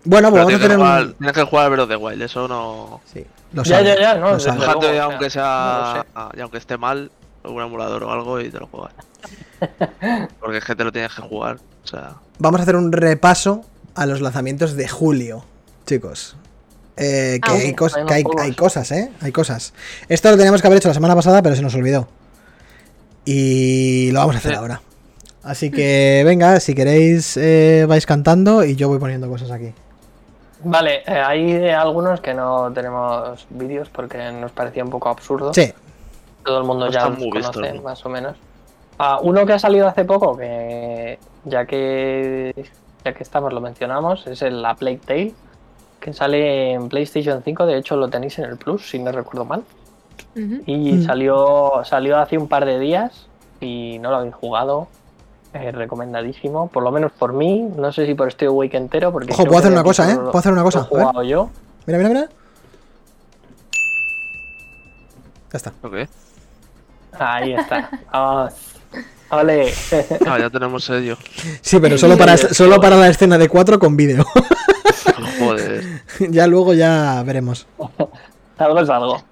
Bueno, pues vamos a tienes, que tener jugar, un. tienes que jugar al Breath of the Wild, eso no. Sí, lo Ya, ya, ya, no, lo desde sabe. luego. Fíjate, o sea, aunque no sea. lo y aunque esté mal, un emulador o algo y te lo juegas. <laughs> Porque es que te lo tienes que jugar. O sea. Vamos a hacer un repaso a los lanzamientos de julio, chicos. Eh, que Ah, hay, sí, cos- hay que hay- unos hay cosas, ¿eh? Hay cosas. Esto lo teníamos que haber hecho la semana pasada, pero se nos olvidó. Y lo vamos a hacer Sí. ahora. Así que <laughs> venga, si queréis eh, vais cantando y yo voy poniendo cosas aquí. Vale, eh, hay algunos que no tenemos vídeos porque nos parecía un poco absurdo. Sí, Todo el mundo No ya los conoce, ¿no? más o menos. Ah, uno que ha salido hace poco, que ya que ya que estamos lo mencionamos, es el La Plague Tale, que sale en PlayStation 5, de hecho lo tenéis en el Plus, si no recuerdo mal. Y Mm. salió, salió hace un par de días y no lo habéis jugado. eh, recomendadísimo, por lo menos por mí, no sé si por este Wake entero, porque Ojo, puedo hacer una cosa, ¿eh? Puedo hacer una lo he cosa, a ver. jugado yo. mira, mira, mira. Ya está. ¿Lo qué? Ahí está. Vamos. <laughs> Ole. Ah, ya tenemos sello. Sí, pero solo para, solo para la escena de 4 con vídeo. <laughs> Joder. ya luego ya veremos. algo es algo.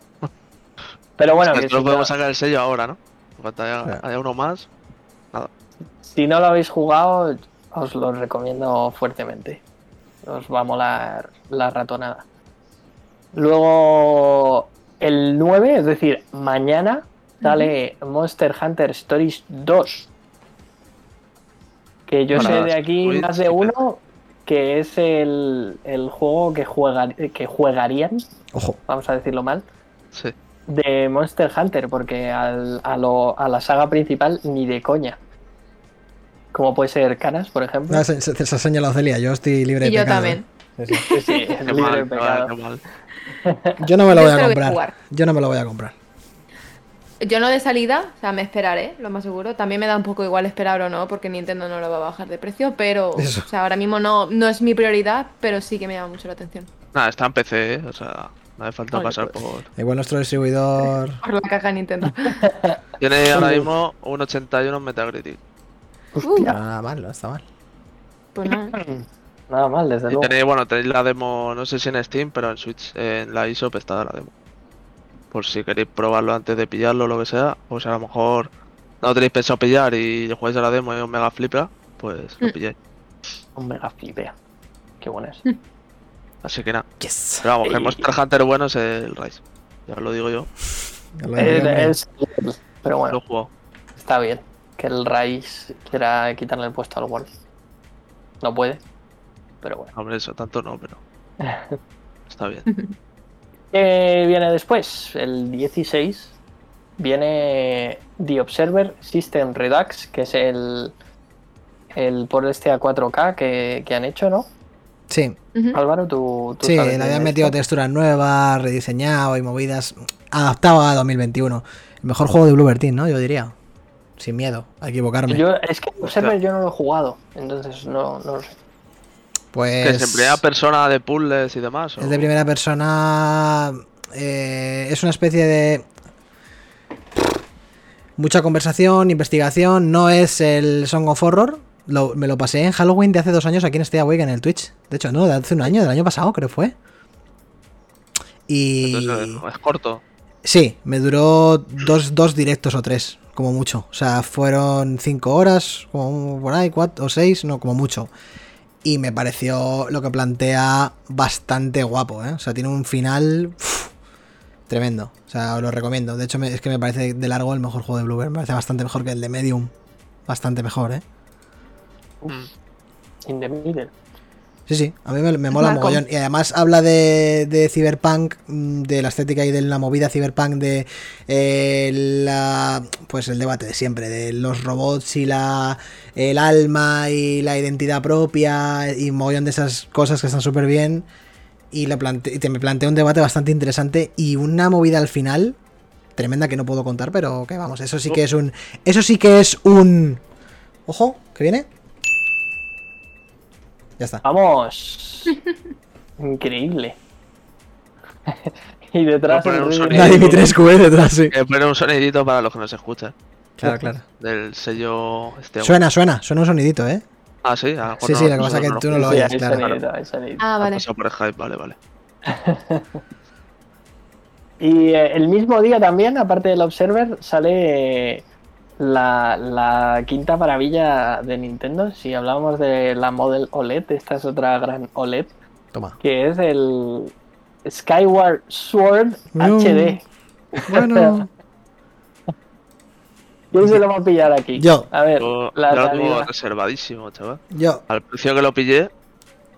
Pero bueno, que Nosotros si, podemos no, sacar el sello ahora, ¿no? En cuanto haya, Claro. haya uno más. si no lo habéis jugado, os lo recomiendo fuertemente. Os va a molar la ratonada. Luego, el 9, es decir, mañana, sale Monster Hunter Stories 2. Que yo sé de aquí más de sí, uno que es el, el juego que, juega, que jugarían, Ojo. vamos a decirlo mal, Sí. de Monster Hunter, porque al- a, lo- a la saga principal ni de coña. Como puede ser Canas, por ejemplo. No, se, se- se ha señalado Celia, yo estoy libre de yo pecado, también. ¿eh? Sí, sí. Sí, sí, es Qué libre de mal, pecado. mal. Yo no me lo Yo voy a comprar. Yo no me lo voy a comprar. Yo no de salida, o sea, me esperaré, lo más seguro. También me da un poco igual esperar o no, porque Nintendo no lo va a bajar de precio, pero, o sea, ahora mismo no, no es mi prioridad, pero sí que me llama mucho la atención. Nada, está en PC, ¿eh? O sea, no hace falta Oye, pasar pues. por. Igual nuestro distribuidor. Por la caja de Nintendo. <laughs> Tiene ahora mismo un 81 en Metacritic. Hostia, Nada mal, no está mal. Pues no. <clears throat> nada mal, desde Y luego. tenéis, bueno, tenéis la demo, no sé si en Steam, pero en Switch, en la eShop está la demo. Por si queréis probarlo antes de pillarlo o lo que sea, o si a lo mejor no tenéis pensado pillar y jugáis a la demo y os mega flipa, pues lo Mm. pilláis. Un mega flipea. Qué bueno es. Así que nada. Yes. Pero vamos, que el Y- Monster Hunter bueno es el Rise. Ya os lo digo yo, digo, es- pero bueno, está bien que el Rise quiera quitarle el puesto al World. No puede, pero bueno. Hombre, eso tanto no, pero <laughs> está bien. <laughs> ¿Qué viene después? El 16 viene The Observer System Redux, que es el, el por este a 4K que, que han hecho, ¿no? Sí. Álvaro, tú, tú sí, sabes le habían esto. metido texturas nuevas, rediseñado y movidas. Adaptado a 2021. El mejor juego de Bluebird Team, ¿no? Yo diría. Sin miedo a equivocarme. Yo, es que Observer yo no lo he jugado, entonces no, no lo sé. Pues. Que es en primera persona de puzzles y demás. ¿o? Es de primera persona. eh, es una especie de. Mucha conversación, investigación. No es el Song of Horror. Lo- me lo pasé en Halloween de hace dos años aquí en Stay Awake en el Twitch. De hecho, no, de hace un año, del año pasado, creo fue. Y. Entonces, eh, es corto. Sí, me duró dos, dos directos o tres, como mucho. O sea, fueron cinco horas, como por ahí, cuatro o seis, no, como mucho. Y me pareció lo que plantea bastante guapo, ¿eh? O sea, tiene un final tremendo. O sea, os lo recomiendo. De hecho, es que me parece de largo el mejor juego de Bluebird. Me parece bastante mejor que el de Medium. Bastante mejor, ¿eh? In the middle. Sí, sí, a mí me, me mola mogollón. Y además habla de, de Cyberpunk, mm, de la estética y de la movida Cyberpunk, de eh, la, pues el debate de siempre, de los robots y la el alma y la identidad propia y mogollón de esas cosas que están súper bien. Y, la plante- y te me plantea un debate bastante interesante y una movida al final tremenda que no puedo contar, pero que vamos, eso sí que es un... Eso sí que es un... Ojo, ¿que viene? Ya está. ¡Vamos! <laughs> Increíble. <laughs> y detrás Voy a poner el un ruido sonido. La de- Dimitrescu, eh, detrás, sí. Eh, poner un sonidito para los que no se escuchan. Claro, claro. Del sello este. Suena, suena, suena un sonidito, ¿eh? Ah, sí, a lo mejor Sí, no- sí, lo que pasa es que no- tú no lo oyes, claro. sonidito, hay sonidito. Ah, vale. pasado por Skype, vale, vale. <laughs> Y eh, el mismo día también, aparte del Observer, sale eh, la, la quinta maravilla de Nintendo. Si hablábamos de la Model OLED, esta es otra gran OLED, Toma. que es el Skyward Sword. HD. Bueno, <laughs> ¿Quién se lo va a pillar aquí? Yo. A ver, Yo, la yo lo tengo reservadísimo, chaval. yo. Al precio que lo pillé,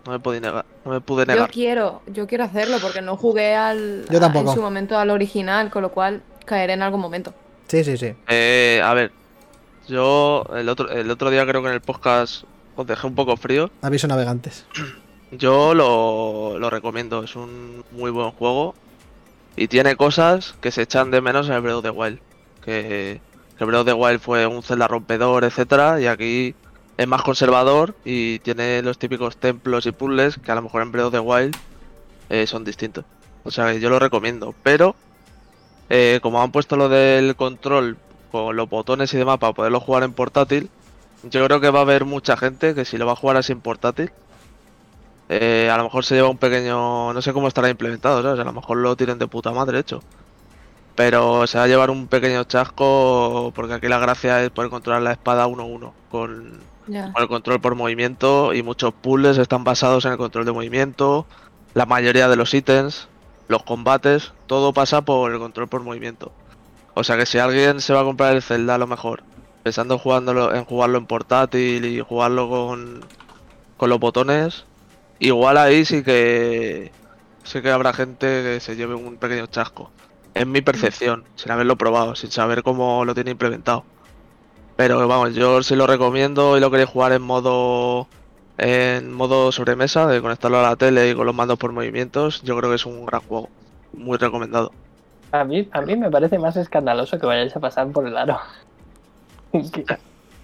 no me pude negar. No me pude Yo negar. quiero, yo quiero hacerlo porque no jugué al Yo tampoco. en su momento al original, con lo cual caeré en algún momento. Sí, sí, sí. Eh, a ver, yo el otro, el otro día creo que en el podcast os dejé un poco frío. Aviso navegantes. <clears throat> Yo lo, lo recomiendo, es un muy buen juego y tiene cosas que se echan de menos en el Breath of the Wild. Que, que Breath of the Wild fue un Zelda rompedor, etcétera, y aquí es más conservador y tiene los típicos templos y puzzles que a lo mejor en Breath of the Wild eh, son distintos. O sea, yo lo recomiendo, pero eh, como han puesto lo del control con los botones y demás para poderlo jugar en portátil, yo creo que va a haber mucha gente que si lo va a jugar así en portátil, eh, a lo mejor se lleva un pequeño. No sé cómo estará implementado, ¿sabes? A lo mejor lo tienen de puta madre hecho. Pero se va a llevar un pequeño chasco porque aquí la gracia es poder controlar la espada 1-1 con, con el control por movimiento y muchos puzzles están basados en el control de movimiento. La mayoría de los ítems, los combates, todo pasa por el control por movimiento. O sea que si alguien se va a comprar el Zelda a lo mejor, pensando en, en jugarlo en portátil y jugarlo con, con los botones, igual ahí sí que sí que habrá gente que se lleve un pequeño chasco. Es mi percepción, sin haberlo probado, sin saber cómo lo tiene implementado. Pero vamos, yo sí lo recomiendo y lo queréis jugar en modo en modo sobremesa, de conectarlo a la tele y con los mandos por movimientos, yo creo que es un gran juego. Muy recomendado. A mí, a mí me parece más escandaloso que vayáis a pasar por el aro. <laughs>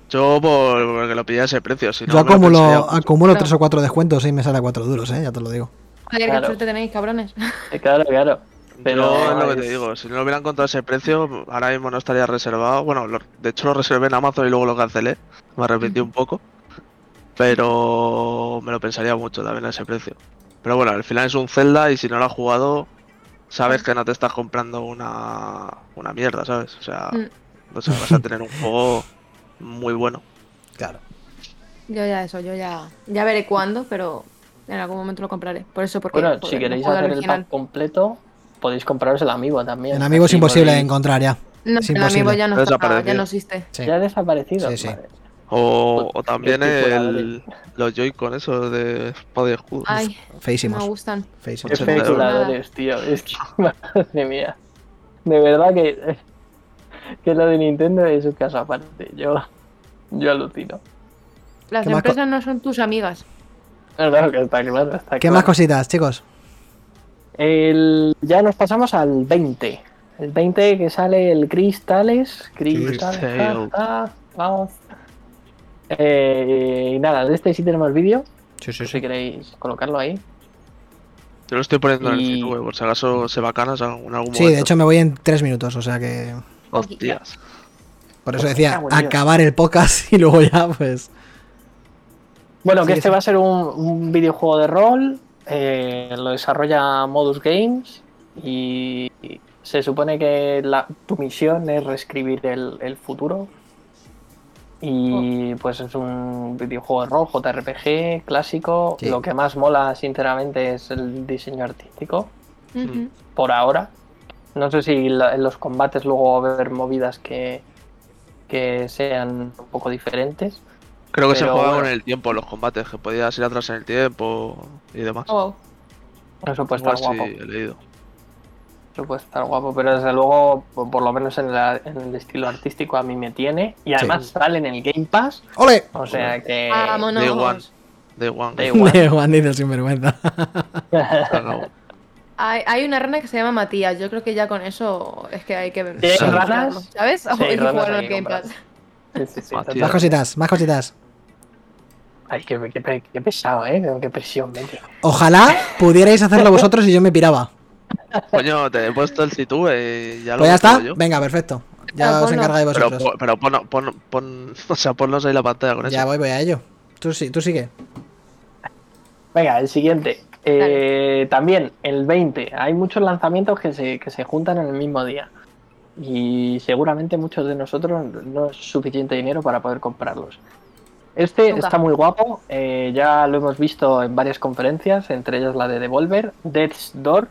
Yo por, porque lo pillé a ese precio, si no Yo me lo acumulo, acumulo Claro. tres o cuatro descuentos y me sale a cuatro duros, eh, ya te lo digo. Joder, Claro. qué suerte tenéis, cabrones. que <laughs> claro, claro. Pero Yo es lo que te digo, si no lo hubieran encontrado a ese precio, ahora mismo no estaría reservado. Bueno, lo- de hecho lo reservé en Amazon y luego lo cancelé. Me arrepentí un poco. Pero me lo pensaría mucho también a ese precio. Pero bueno, al final es un Zelda y si no lo has jugado, sabes que no te estás comprando una, una mierda, ¿sabes? O sea, Mm. vas a tener un juego muy bueno. Claro. Yo ya eso, yo ya ya veré cuándo, pero en algún momento lo compraré. Por eso, porque Bueno, joder, si queréis hacer el pack completo, podéis compraros el amigo también. En amigo es imposible podéis- encontrar ya. No, es el amigo ya no, está, ya no existe. Sí. Ya ha desaparecido. Sí. O, Pues, o también el, los Joy-Con esos de espada y escudo. Ay, me gustan. Feísimos. Qué 80 euros. especuladores, tío. Es que, <laughs> madre mía. De verdad que, <laughs> que lo de Nintendo es un caso aparte. Yo, yo alucino. Las ¿Qué más co- empresas no son tus amigas. No, que está claro, está ¿Qué claro. más cositas, chicos? El, ya nos pasamos al 20. El 20 que sale el Cristales. Cristales. Cristales. Eh, y nada, de este sí tenemos vídeo. Sí, sí, Si queréis colocarlo ahí. Yo lo estoy poniendo en el YouTube, por si acaso se bacanas en algún momento. Sí, de hecho me voy en tres minutos, o sea que. Hostias. Por eso decía, acabar el podcast <laughs> y luego ya, pues. Bueno, que este sí. va a ser un, un videojuego de rol. eh, lo desarrolla Modus Games. Y se supone que la- tu misión es reescribir el, el futuro. Y pues es un videojuego de rol, JRPG, clásico. Sí. Lo que más mola, sinceramente, es el diseño artístico. Por ahora. No sé si la- en los combates luego va a haber movidas que, que sean un poco diferentes. Creo que se Pero bueno. con el tiempo los combates, que podías ir atrás en el tiempo y demás. Oh, Eso puede estar guapo. he leído. Eso puede estar guapo, pero desde luego, por, por lo menos en, la- en el estilo artístico, a mí me tiene. Y además sale en el Game Pass, ¡Ole! o sea que. vámonos. Day One. De One. Da igual. De Juan dice sinvergüenza. Hay, hay una rana que se llama Matías. Yo creo que ya con eso es que hay que ¿Sí, que ranas? ¿Sabes? Sí, hay que que Game comprar. Pass. Sí, sí, sí. Más cositas, más cositas. Ay, qué, qué- qué pesado, ¿eh? Qué presión, mete. Ojalá pudierais hacerlo vosotros y yo me piraba. Coño, te he puesto el sitú y ya lo Pues ya está. yo. Venga, perfecto. Ya os ponlo. encargáis Pero, vosotros. po- pero pon, pon, <laughs> pon- o sea, ponnos ahí la pantalla con eso. Ya voy, voy a ello. Tú sí, tú sigue. Venga, el siguiente. Eh, también el 20. Hay muchos lanzamientos que se, que se juntan en el mismo día. Y seguramente muchos de nosotros no es suficiente dinero para poder comprarlos. Este Nunca. está muy guapo. eh, ya lo hemos visto en varias conferencias, entre ellas la de Devolver. Death's Door.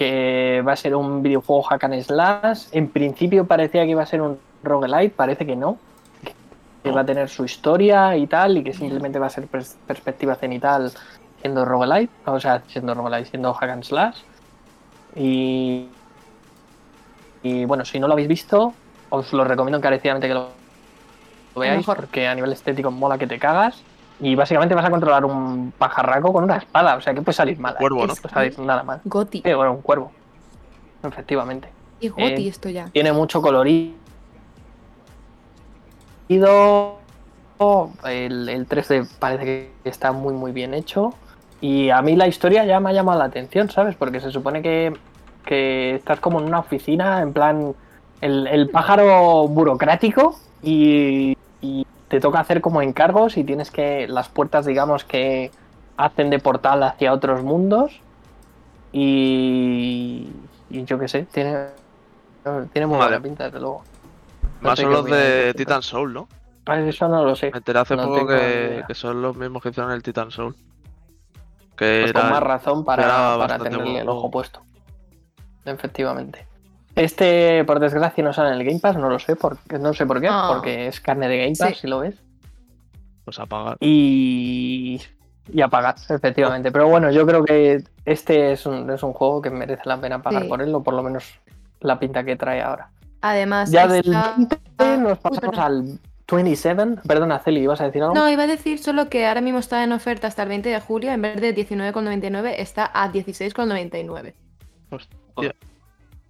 Que va a ser un videojuego hack and slash. En principio parecía que iba a ser un roguelite, parece que no. Que va a tener su historia y tal, y que simplemente va a ser pers- perspectiva cenital siendo roguelite, o sea, siendo roguelite, siendo hack and slash. Y, y bueno, si no lo habéis visto, os lo recomiendo encarecidamente que lo veáis, porque a nivel estético mola que te cagas. Y básicamente vas a controlar un pajarraco con una espada, o sea que puede salir mal. Cuervo, ¿no? Puede salir nada mal. Goti. Sí, bueno, un cuervo. Efectivamente. Y Goti eh, esto ya. Tiene mucho colorido. El, el 3D parece que está muy muy bien hecho. Y a mí la historia ya me ha llamado la atención, ¿sabes? Porque se supone que, que estás como en una oficina, en plan el, el pájaro burocrático y, y te toca hacer como encargos y tienes que las puertas, digamos, que hacen de portal hacia otros mundos. Y, y yo qué sé, tiene, tiene muy Vale. buena pinta, desde luego. Más son los de. Titan Soul, ¿no? Ah, Eso no lo sé. Me enteré hace No poco que, son los mismos que hicieron el Titan Soul. Que Pues era con más razón para, para tenerle el ojo puesto. Efectivamente. Este, por desgracia, no sale en el Game Pass, no lo sé, por, no sé por qué, Ah. porque es carne de Game Pass, Sí. si lo ves. pues apagar. Y, y apagar, efectivamente. Pero bueno, yo creo que este es un, es un juego que merece la pena pagar Sí. por él, o por lo menos la pinta que trae ahora. Además, Ya del está- 20 nos Uy, pasamos al 27. Perdona, Celi, ¿ibas a decir algo? No, iba a decir solo que ahora mismo está en oferta hasta el 20 de julio. En vez de 19,99 está a 16,99. Hostia.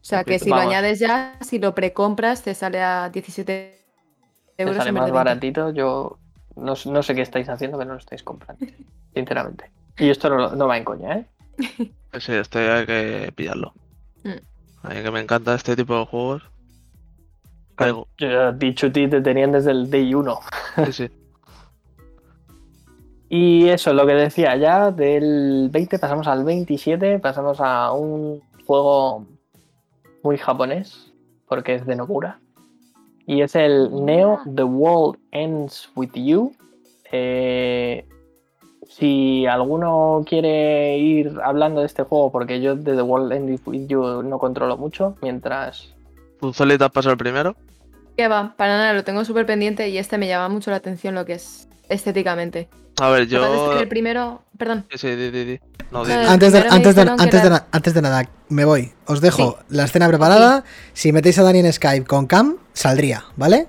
O sea que si Vamos. lo añades ya, si lo precompras, te sale a 17 Te euros sale en vez más de 20. baratito. Yo no, no sé qué estáis haciendo, que no lo estáis comprando, <laughs> sinceramente. Y esto no, no va en coña, ¿eh? <laughs> Sí, este hay que pillarlo. Mm. A mí que me encanta este tipo de juegos. Caigo. Yo ya dicho ti te tenían desde el day 1. Sí, sí. <laughs> Y eso, lo que decía ya, del 20 pasamos al 27, pasamos a un juego muy japonés, porque es de Nomura. Y es el Neo The World Ends With You. Eh, si alguno quiere ir hablando de este juego, porque yo de The World Ends With You no controlo mucho, mientras... ¿Tú Zoli, te has pasado el primero? Que va, para nada, lo tengo súper pendiente y este me llama mucho la atención lo que es estéticamente. A ver, pasa es yo. que el primero, perdón, Sí, sí, di, di. No, Antes de, antes, de, antes, de, era- antes de nada, me voy. Os dejo Sí. la escena preparada. Si metéis a Dani en Skype con Cam, saldría, ¿vale?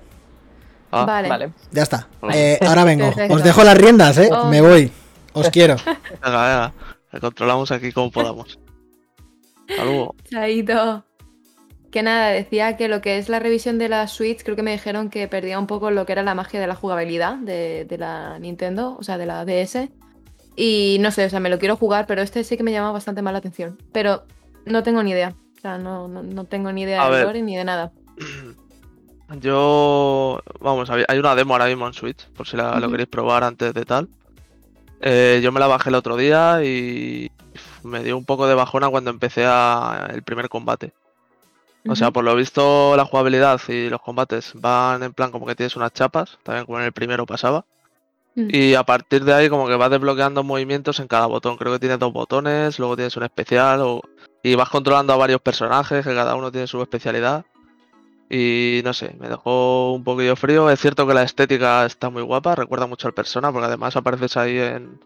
Ah, vale. Vale. Ya está. Vale. Eh, ahora vengo. Perfecto. Os dejo las riendas, ¿eh? Oh. Me voy. Os <laughs> quiero. Venga, venga. Controlamos aquí como podamos. Hasta luego. Chaito. Que nada, decía que lo que es la revisión de la Switch, creo que me dijeron que perdía un poco lo que era la magia de la jugabilidad de, de la Nintendo, o sea, de la DS. Y no sé, o sea, me lo quiero jugar, pero este sí que me llama bastante más la atención. Pero no tengo ni idea. O sea, no, no, no tengo ni idea A de lore ni de nada. <clears throat> Yo. Vamos, hay una demo ahora mismo en Switch, por si la- lo queréis probar antes de tal. Eh, yo me la bajé el otro día y me dio un poco de bajona cuando empecé a el primer combate. O sea, por lo visto la jugabilidad y los combates van en plan como que tienes unas chapas, también como en el primero pasaba. Mm. Y a partir de ahí como que vas desbloqueando movimientos en cada botón. Creo que tienes dos botones, luego tienes un especial o... y vas controlando a varios personajes que cada uno tiene su especialidad. Y no sé, me dejó un poquillo frío. Es cierto que la estética está muy guapa, recuerda mucho al Persona, porque además apareces ahí en...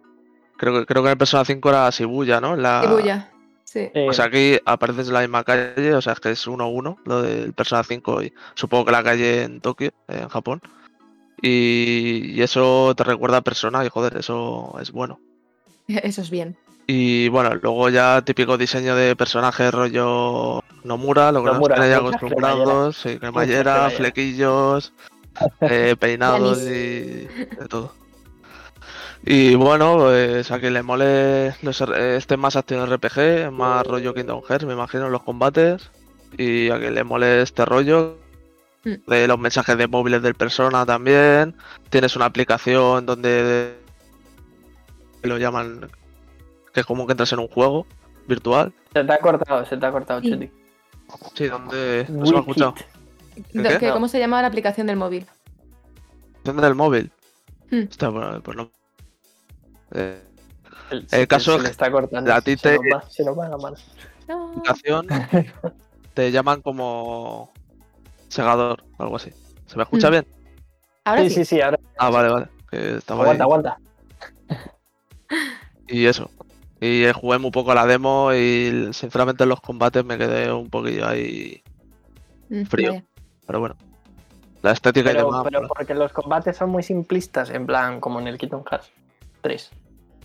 Creo que, creo que en el Persona 5 era Shibuya, ¿no? La... Shibuya, sí. Eh, O sea, aquí apareces en la misma calle, o sea, es que es 1-1 lo del Persona 5 y supongo que la calle en Tokio, en Japón. Y, y eso te recuerda a Persona y joder, eso es bueno. <laughs> Eso es bien. Y bueno, luego ya típico diseño de personaje rollo Nomura, lo que Nomura, nos ya acostumbrados, sí, cremallera, cremallera. flequillos, eh, <laughs> peinados y de todo. Y bueno, pues a quien le mole los este es más acción RPG, más rollo Kingdom Hearts, me imagino, los combates. Y a quien le mole este rollo, de los mensajes de móviles del persona también. Tienes una aplicación donde lo llaman que es como que entras en un juego virtual. Se te ha cortado, se te ha cortado, Sí. Sí, donde no se me ha escuchado. Qué? ¿Cómo se llama la aplicación del móvil? Aplicación del móvil. Hmm. Hostia, pues, pues no. Eh, El, El caso se es está cortando. a ti se te- nos va- se nos va la mano. No. aplicación te llaman como segador, algo así. ¿Se me escucha Mm. bien? Ahora Sí, sí. sí, sí, ahora. Ah, vale, vale. Que Aguanta, ahí. aguanta. Y eso. Y eh, jugué muy poco a la demo y sinceramente en los combates me quedé un poquillo ahí. Mm, frío. Pero bueno. La estética y Pero, demás. pero mola. porque los combates son muy simplistas, en plan, como en el Kingdom Hearts 3.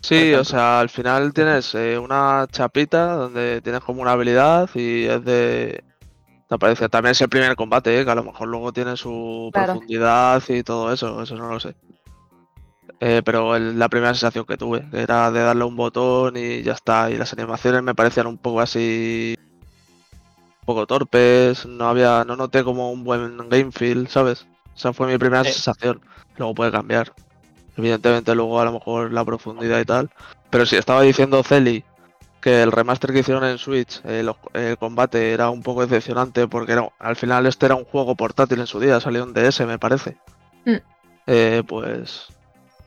Sí, o sea, al final tienes eh, una chapita donde tienes como una habilidad y es de. Te aparece. También es el primer combate, eh, que a lo mejor luego tiene su Claro. profundidad y todo eso, eso no lo sé. Eh, pero el- la primera sensación que tuve, que era de darle un botón y ya está. Y las animaciones me parecían un poco así. Un poco torpes, no había. No noté como un buen game feel, ¿sabes? Esa fue mi primera Sí. sensación. Luego puede cambiar. Evidentemente luego a lo mejor la profundidad y tal. Pero si estaba diciendo Celi que el remaster que hicieron en Switch, eh, el combate era un poco decepcionante porque era- al final este era un juego portátil en su día, salió en DS me parece. Mm. Eh, pues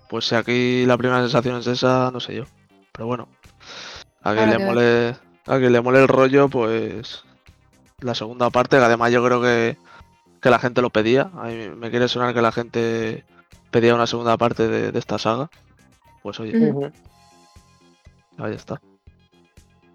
pues si aquí la primera sensación es esa, no sé yo. Pero bueno, a quien le mole a quien le mole el rollo, pues la segunda parte, que además yo creo que, que la gente lo pedía. A mí me quiere sonar que la gente pedía una segunda parte de, de esta saga. Pues oye. Ujú. ahí está.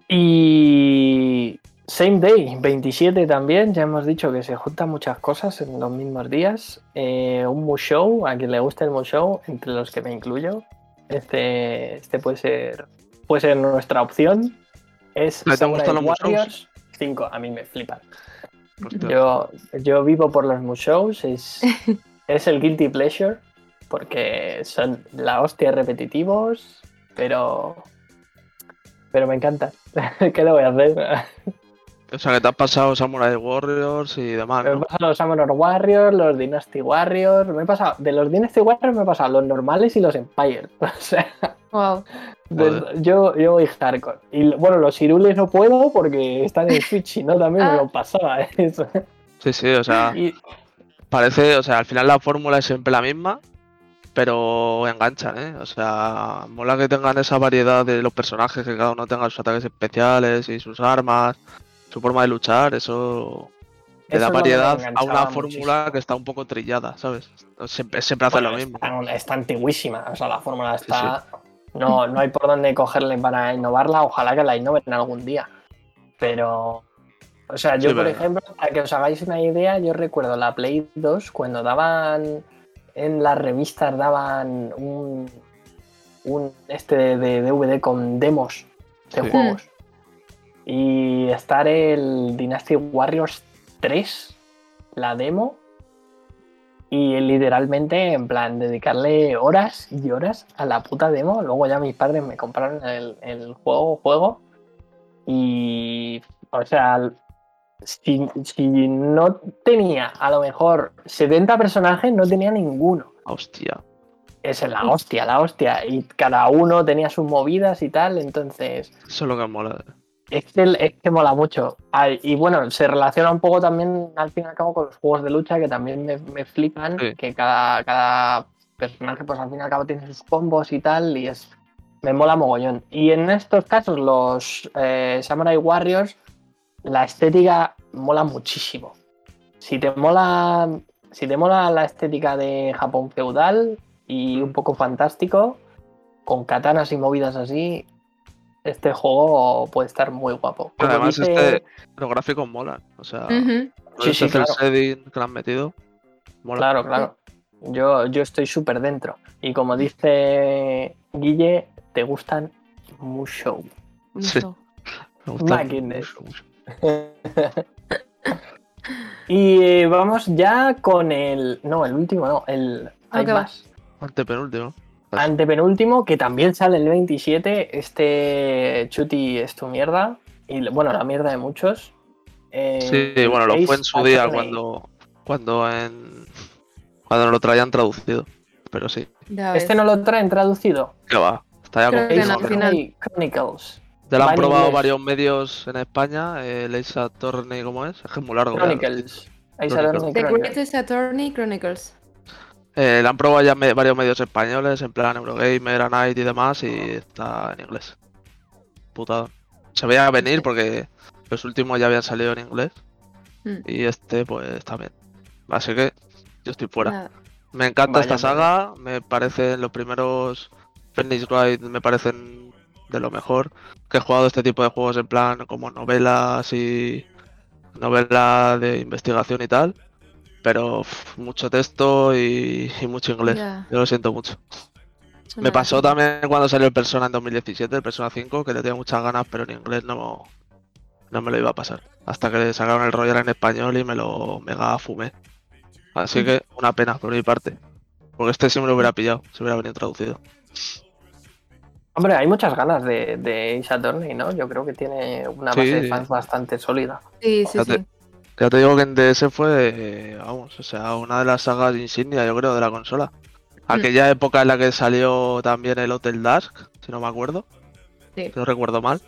Y Same Day, 27 también, ya hemos dicho que se juntan muchas cosas en los mismos días. Eh, un Mushow, a quien le guste el Mushow, entre los que me incluyo. Este, este puede ser puede ser nuestra opción. Es ¿A ti te gustan los Mushows? Warriors 5, a mí me flipan. Yo, yo vivo por los Mushows, es, <laughs> es el guilty pleasure, porque son la hostia repetitivos, pero. Pero me encanta. <laughs> ¿Qué le voy a hacer? O sea que te has pasado Samurai Warriors y demás, Me he pasado los Samurai Warriors, los Dynasty Warriors. Me he pasado. De los Dynasty Warriors me he pasado los normales y los Empire. <laughs> O sea, Wow. Joder. yo, yo voy hardcore. Y bueno, los Irules no puedo porque están en Switch, y no también me Ah. lo pasaba. <laughs> Eso. Sí, sí, o sea, Y, parece, o sea, al final la fórmula es siempre la misma, pero enganchan, ¿eh? O sea, mola que tengan esa variedad de los personajes, que cada uno tenga sus ataques especiales y sus armas, su forma de luchar, eso le da variedad a una fórmula muchísimo. que está un poco trillada, ¿sabes? Siempre, siempre Bueno, lo mismo. Está, está antiguísima, o sea, la fórmula Sí, está. No, no hay por dónde cogerle para innovarla, ojalá que la innoven algún día. Pero. O sea, yo, Sí, por pero- ejemplo, para que os hagáis una idea, yo recuerdo la Play 2 cuando daban. En las revistas daban un. Un este de DVD con demos de Sí. juegos. Y estar el Dynasty Warriors 3, la demo, y literalmente, en plan, dedicarle horas y horas a la puta demo. Luego ya mis padres me compraron el, el juego, juego. Y, o sea, si, si no tenía a lo mejor 70 personajes, no tenía ninguno. Hostia. Es la hostia, la hostia. Y cada uno tenía sus movidas y tal. Entonces, Eso es lo que mola. es que, es que mola mucho. Ay, y bueno, se relaciona un poco también al fin y al cabo con los juegos de lucha que también me, me flipan, Sí. que cada, cada personaje pues al fin y al cabo tiene sus combos y tal, y es me mola mogollón. Y en estos casos los eh, Samurai Warriors, la estética mola muchísimo. Si te mola, si te mola la estética de Japón feudal y un poco fantástico, con katanas y movidas así, este juego puede estar muy guapo. Como Además, dice- este, los gráficos molan. O sea, Ujú. todo Sí, sí, claro. que le han metido. Mola. Claro, claro. Yo, yo estoy súper dentro. Y como dice Guille, te gustan mucho. Sí. <laughs> Me gusta Máquinas. mucho, mucho. <laughs> y eh, vamos ya con el. No, el último, no. El. Hay qué más. Antepenúltimo. Antepenúltimo, que también sale el 27. Este Chuti es tu mierda. Y bueno, la mierda de muchos. Eh, Sí, bueno, lo fue en su día cuando, cuando en cuando no lo traían traducido. Pero sí. Este no lo traen traducido. que va. Está ya. Attorney Chronicles. Ya lo Va han probado inglés. varios medios en España. El Ace Attorney, ¿cómo es? Es que es muy largo. Chronicles. Ace. Attorney The Chronicles. Greatest Attorney Chronicles. Eh, lo han probado ya me- varios medios españoles, en plan Eurogamer, A Night y demás, y está en inglés. Putado. Se veía venir porque los últimos ya habían salido en inglés Mm. y este pues también. Así que yo estoy fuera. Nada. Me encanta Vaya, esta saga, me parecen los primeros Phoenix Wright me parecen de lo mejor que he jugado este tipo de juegos en plan como novelas y novelas de investigación y tal, pero mucho texto y, y mucho inglés. Yo lo siento mucho. Me pasó también cuando salió el Persona en 2017, el Persona 5, que le tenía muchas ganas, pero en inglés no, no me lo iba a pasar. Hasta que sacaron el Royal en español y me lo mega fumé. Así que una pena por mi parte. Porque este sí me lo hubiera pillado, si hubiera venido traducido. Hombre, hay muchas ganas de, de Ace Attorney, ¿no? Yo creo que tiene una Sí. base de fans bastante sólida. Sí, sí, sí. Ya te digo que en DS fue, eh, vamos, o sea, una de las sagas insignia, yo creo, de la consola. Aquella época en la que salió también el Hotel Dusk, si no me acuerdo. Sí. Si no recuerdo mal.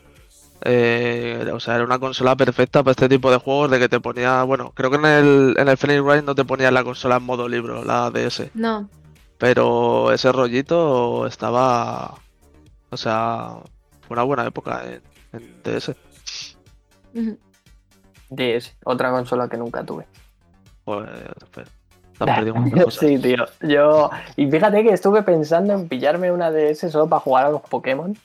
Eh, o sea, era una consola perfecta para este tipo de juegos de que te ponía, bueno, creo que en el, en el Phoenix Wright no te ponía la consola en modo libro, la DS. No. Pero ese rollito estaba, o sea, fue una buena época en, en DS. DS, otra consola que nunca tuve. Pues, pues, te has perdido muchas <laughs> cosas. Sí, tío. Yo. Y fíjate que estuve pensando en pillarme una DS solo para jugar a los Pokémon.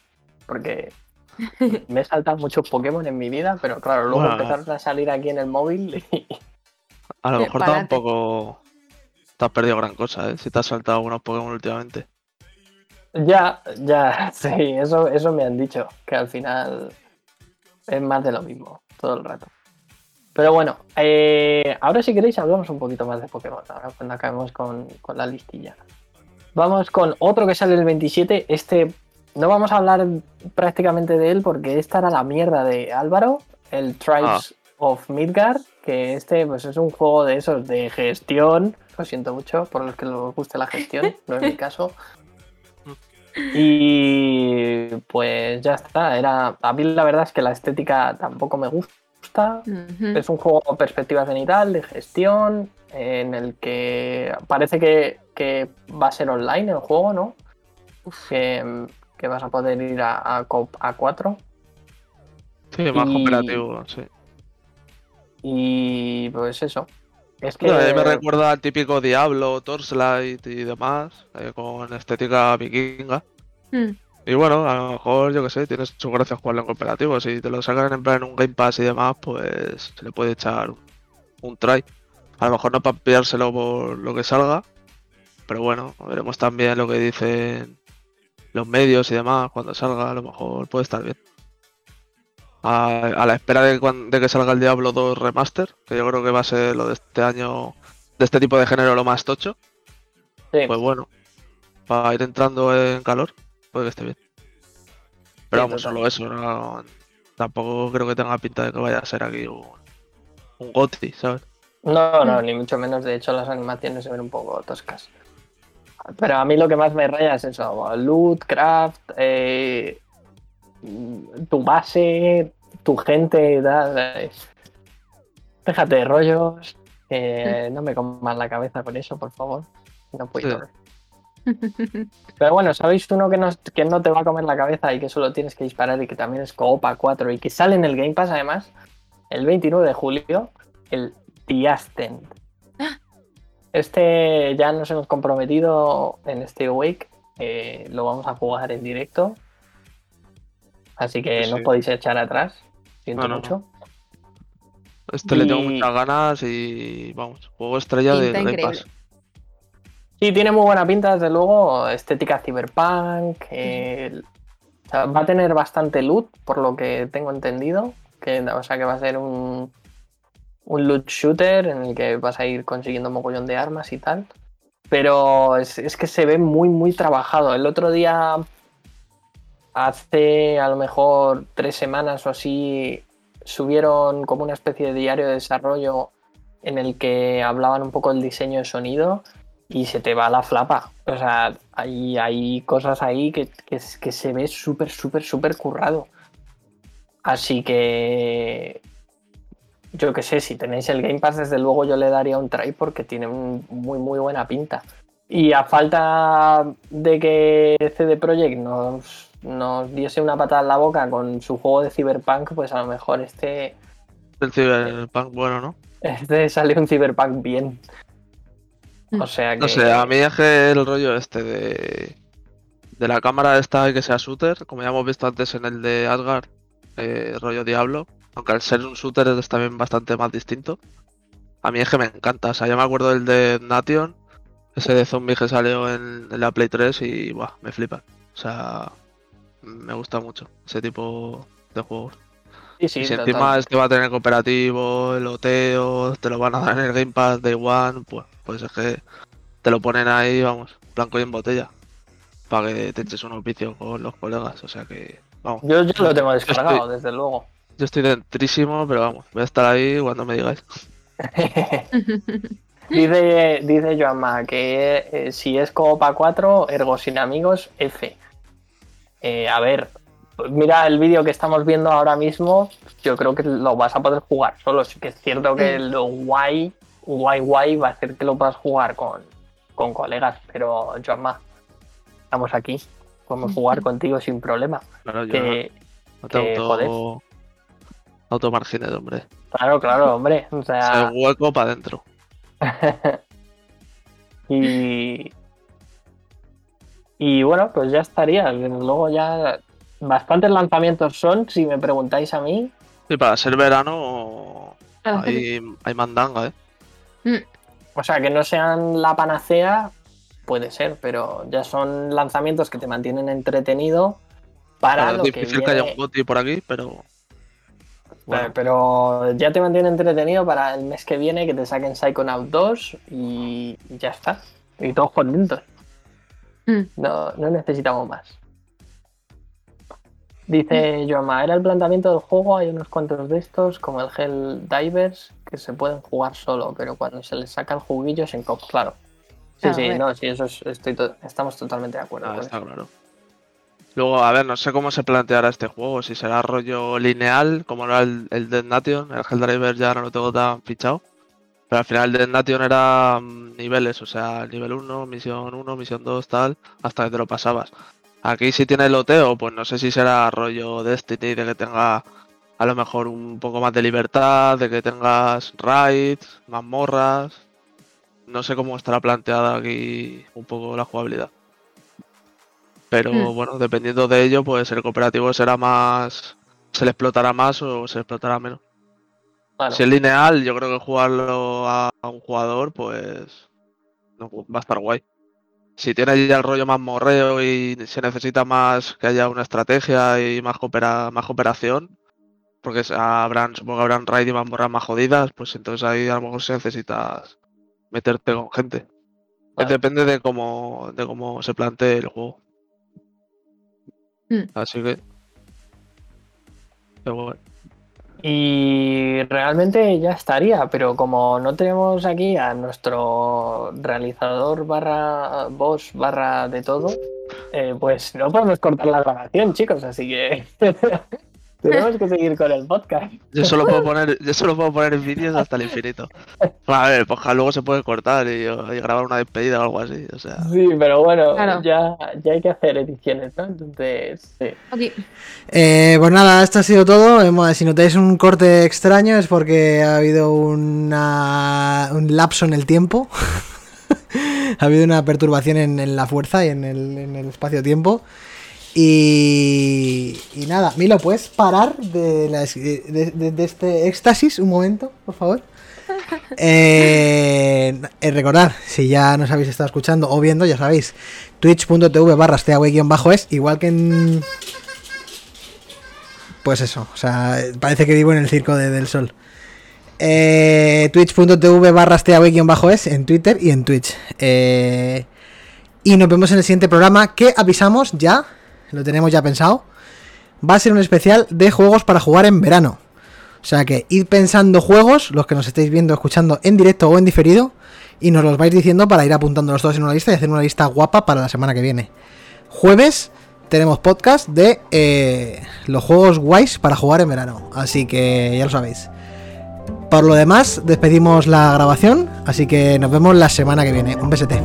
Porque <laughs> me he saltado muchos Pokémon en mi vida, pero claro, luego Bueno. empezaron a salir aquí en el móvil y. A lo mejor tampoco te has perdido gran cosa, ¿eh? Si te has saltado algunos Pokémon últimamente. Ya, ya, <laughs> sí, eso, eso me han dicho, que al final es más de lo mismo, todo el rato. Pero bueno, eh, ahora si queréis hablamos un poquito más de Pokémon, ahora cuando acabemos con, con la listilla. Vamos con otro que sale el 27, este no vamos a hablar prácticamente de él porque esta era la mierda de Álvaro, el Tribes of Midgard, que este pues es un juego de esos de gestión, lo siento mucho por los que les guste la gestión, no es mi <laughs> caso. Y pues ya está. Era, a mí la verdad es que la estética tampoco me gusta. Es un juego con perspectiva cenital, de gestión, en el que parece que, que va a ser online el juego, ¿no? Que, que vas a poder ir a, a, a 4. Sí, más Y- cooperativo, sí. Y pues eso. Es que. A mí me recuerda al típico Diablo, Torchlight y demás, eh, con estética vikinga. Mm. Y bueno, a lo mejor, yo que sé, tienes su gracia jugarlo en cooperativo. Si te lo sacan en plan en un Game Pass y demás, pues se le puede echar un, un try. A lo mejor no para pillárselo por lo que salga, pero bueno, veremos también lo que dicen los medios y demás cuando salga. A lo mejor puede estar bien. A, a la espera de, cuan- de que salga el Diablo 2 Remaster, que yo creo que va a ser lo de este año, de este tipo de género, lo más tocho. Sí. Pues bueno, para ir entrando en calor, puede que esté bien. Pero Sí, vamos, total. solo eso, no- tampoco creo que tenga pinta de que vaya a ser aquí un, un ¿sabes? No, no, ni mucho menos. De hecho, las animaciones se ven un poco toscas. Pero a mí lo que más me raya es eso: loot, craft, eh, tu base, tu gente, tal, eh. Déjate de rollos. eh, no me comas la cabeza con eso, por favor. No puedo. <laughs> Pero bueno, ¿sabéis uno que no, que no te va a comer la cabeza y que solo tienes que disparar y que también es Coopa 4 y que sale en el Game Pass además el 29 de julio? El The Ascent. <gasps> Este ya nos hemos comprometido en este week. eh, lo vamos a jugar en directo. Así que Sí, no sí. podéis echar atrás. Siento No, no, mucho. Este le tengo muchas ganas y vamos, juego estrella de Pinta Game increíble. Pass. Sí, tiene muy buena pinta, desde luego. Estética cyberpunk. eh, o sea, va a tener bastante loot, por lo que tengo entendido. Que, o sea, que va a ser un, un loot shooter en el que vas a ir consiguiendo mogollón de armas y tal. Pero es, es que se ve muy, muy trabajado. El otro día, hace a lo mejor tres semanas o así, subieron como una especie de diario de desarrollo en el que hablaban un poco del diseño de sonido y se te va la flapa. O sea, hay, cosas ahí que, que, se ve súper, súper, súper currado. Así que yo qué sé, si tenéis el Game Pass, desde luego yo le daría un try porque tiene muy, muy buena pinta. Y a falta de que CD Projekt nos, nos diese una patada en la boca con su juego de Cyberpunk, pues a lo mejor este, El Cyberpunk, bueno, ¿no? este sale un Cyberpunk bien. Mm. O sea que. No sé, a mí es que el rollo este de, de la cámara esta que sea shooter, como ya hemos visto antes en el de Asgard, eh, rollo Diablo, aunque al ser un shooter es también bastante más distinto. A mí es que me encanta, o sea, yo me acuerdo del de Nation, ese de zombie que salió en, en la Play 3 y buah, me flipa. O sea, me gusta mucho ese tipo de juegos. Sí, sí, y si total. encima este va a tener cooperativo, el oteo, te lo van a dar en el Game Pass Day One, pues, pues es que te lo ponen ahí, vamos, blanco y en botella. Para que te eches un oficio con los colegas, o sea que, vamos. Yo, yo lo tengo descargado, estoy- desde luego. Yo estoy dentrísimo, pero vamos, voy a estar ahí cuando me digáis. <laughs> dice, dice Joanma que eh, si es Copa 4, ergo sin amigos, F. Eh, a ver, mira el vídeo que estamos viendo ahora mismo, yo creo que lo vas a poder jugar solo. Sí que es cierto que lo guay, guay, guay va a hacer que lo puedas jugar con, con colegas, pero Joanma, estamos aquí, podemos jugar contigo sin problema. Claro, yo Que, no te que, auto, automargines, hombre. claro, claro, hombre, o O sea... sea, hueco para adentro. <laughs> y, y bueno, pues ya estaría. Luego ya bastantes lanzamientos son, si me preguntáis a mí. Y para ser verano, Ah, hay, hay mandanga, ¿eh? O sea, que no sean la panacea, puede ser, pero ya son lanzamientos que te mantienen entretenido para Claro, lo es que difícil que haya viene- un goti por aquí, pero. Bueno, Pero ya te mantiene entretenido para el mes que viene que te saquen Psychonaut 2 y y ya está. Y todos contentos. Mm. No, no necesitamos más. Dice Joama, era el planteamiento del juego, hay unos cuantos de estos, como el Hell Divers, que se pueden jugar solo, pero cuando se les saca el juguillo es en cop, claro. Sí, Ah, sí, no, sí, eso es- estoy to- estamos totalmente de acuerdo. Ah, con está eso. claro. Luego, a ver, no sé cómo se planteará este juego, si será rollo lineal, como era el, el Dead Nation, el Helldriver ya no lo tengo tan fichado. Pero al final Dead Nation era mm, niveles, o sea, nivel 1, misión 1, misión 2, tal, hasta que te lo pasabas. Aquí si tiene loteo, pues no sé si será rollo Destiny, de que tenga a lo mejor un poco más de libertad, de que tengas raids, mazmorras. No sé cómo estará planteada aquí un poco la jugabilidad. Pero Hmm. bueno, dependiendo de ello, pues el cooperativo será más. se le explotará más o se explotará menos. Claro. Si es lineal, yo creo que jugarlo a, un jugador, pues. no, va a estar guay. Si tiene ya el rollo más morreo y se necesita más que haya una estrategia y más, coopera- más cooperación, porque se- habrán, supongo que habrán raid y mazmorras más jodidas, pues entonces ahí a lo mejor sí necesitas meterte con gente. Vale. Depende de cómo, de cómo se plantee el juego. Mm. Así que. Pero bueno. Y realmente ya estaría, pero como no tenemos aquí a nuestro realizador barra boss barra de todo, eh, pues no podemos cortar la grabación, chicos, así que <laughs> tenemos que seguir con el podcast. Yo solo puedo poner, yo solo puedo poner vídeos hasta el infinito. A ver, pues luego se puede cortar y, y grabar una despedida o algo así. O sea. Sí, pero bueno, Claro. ya, ya hay que hacer ediciones, ¿no? Entonces, sí. Ok. Eh, pues nada, esto ha sido todo. Si notáis un corte extraño es porque ha habido una, un lapso en el tiempo. <laughs> ha habido una perturbación en, en la fuerza y en el, en el espacio-tiempo. Y, y nada, Milo, ¿puedes parar de, la- de- de- de este éxtasis un momento, por favor? <laughs> Eh, eh, recordad, si ya nos habéis estado escuchando o viendo, ya sabéis, twitch.tv barra bajo es igual que en, pues eso, o sea, parece que vivo en el circo de- del sol. Eh, Twitch.tv barra bajo es en Twitter y en Twitch. Eh, y nos vemos en el siguiente programa que avisamos ya, lo tenemos ya pensado. Va a ser un especial de juegos para jugar en verano. O sea que id pensando juegos, los que nos estéis viendo, escuchando en directo o en diferido, y nos los vais diciendo para ir apuntándolos todos en una lista y hacer una lista guapa para la semana que viene. Jueves tenemos podcast de eh, los juegos guays para jugar en verano, así que ya lo sabéis. Por lo demás, despedimos la grabación, así que nos vemos la semana que viene. Un besete.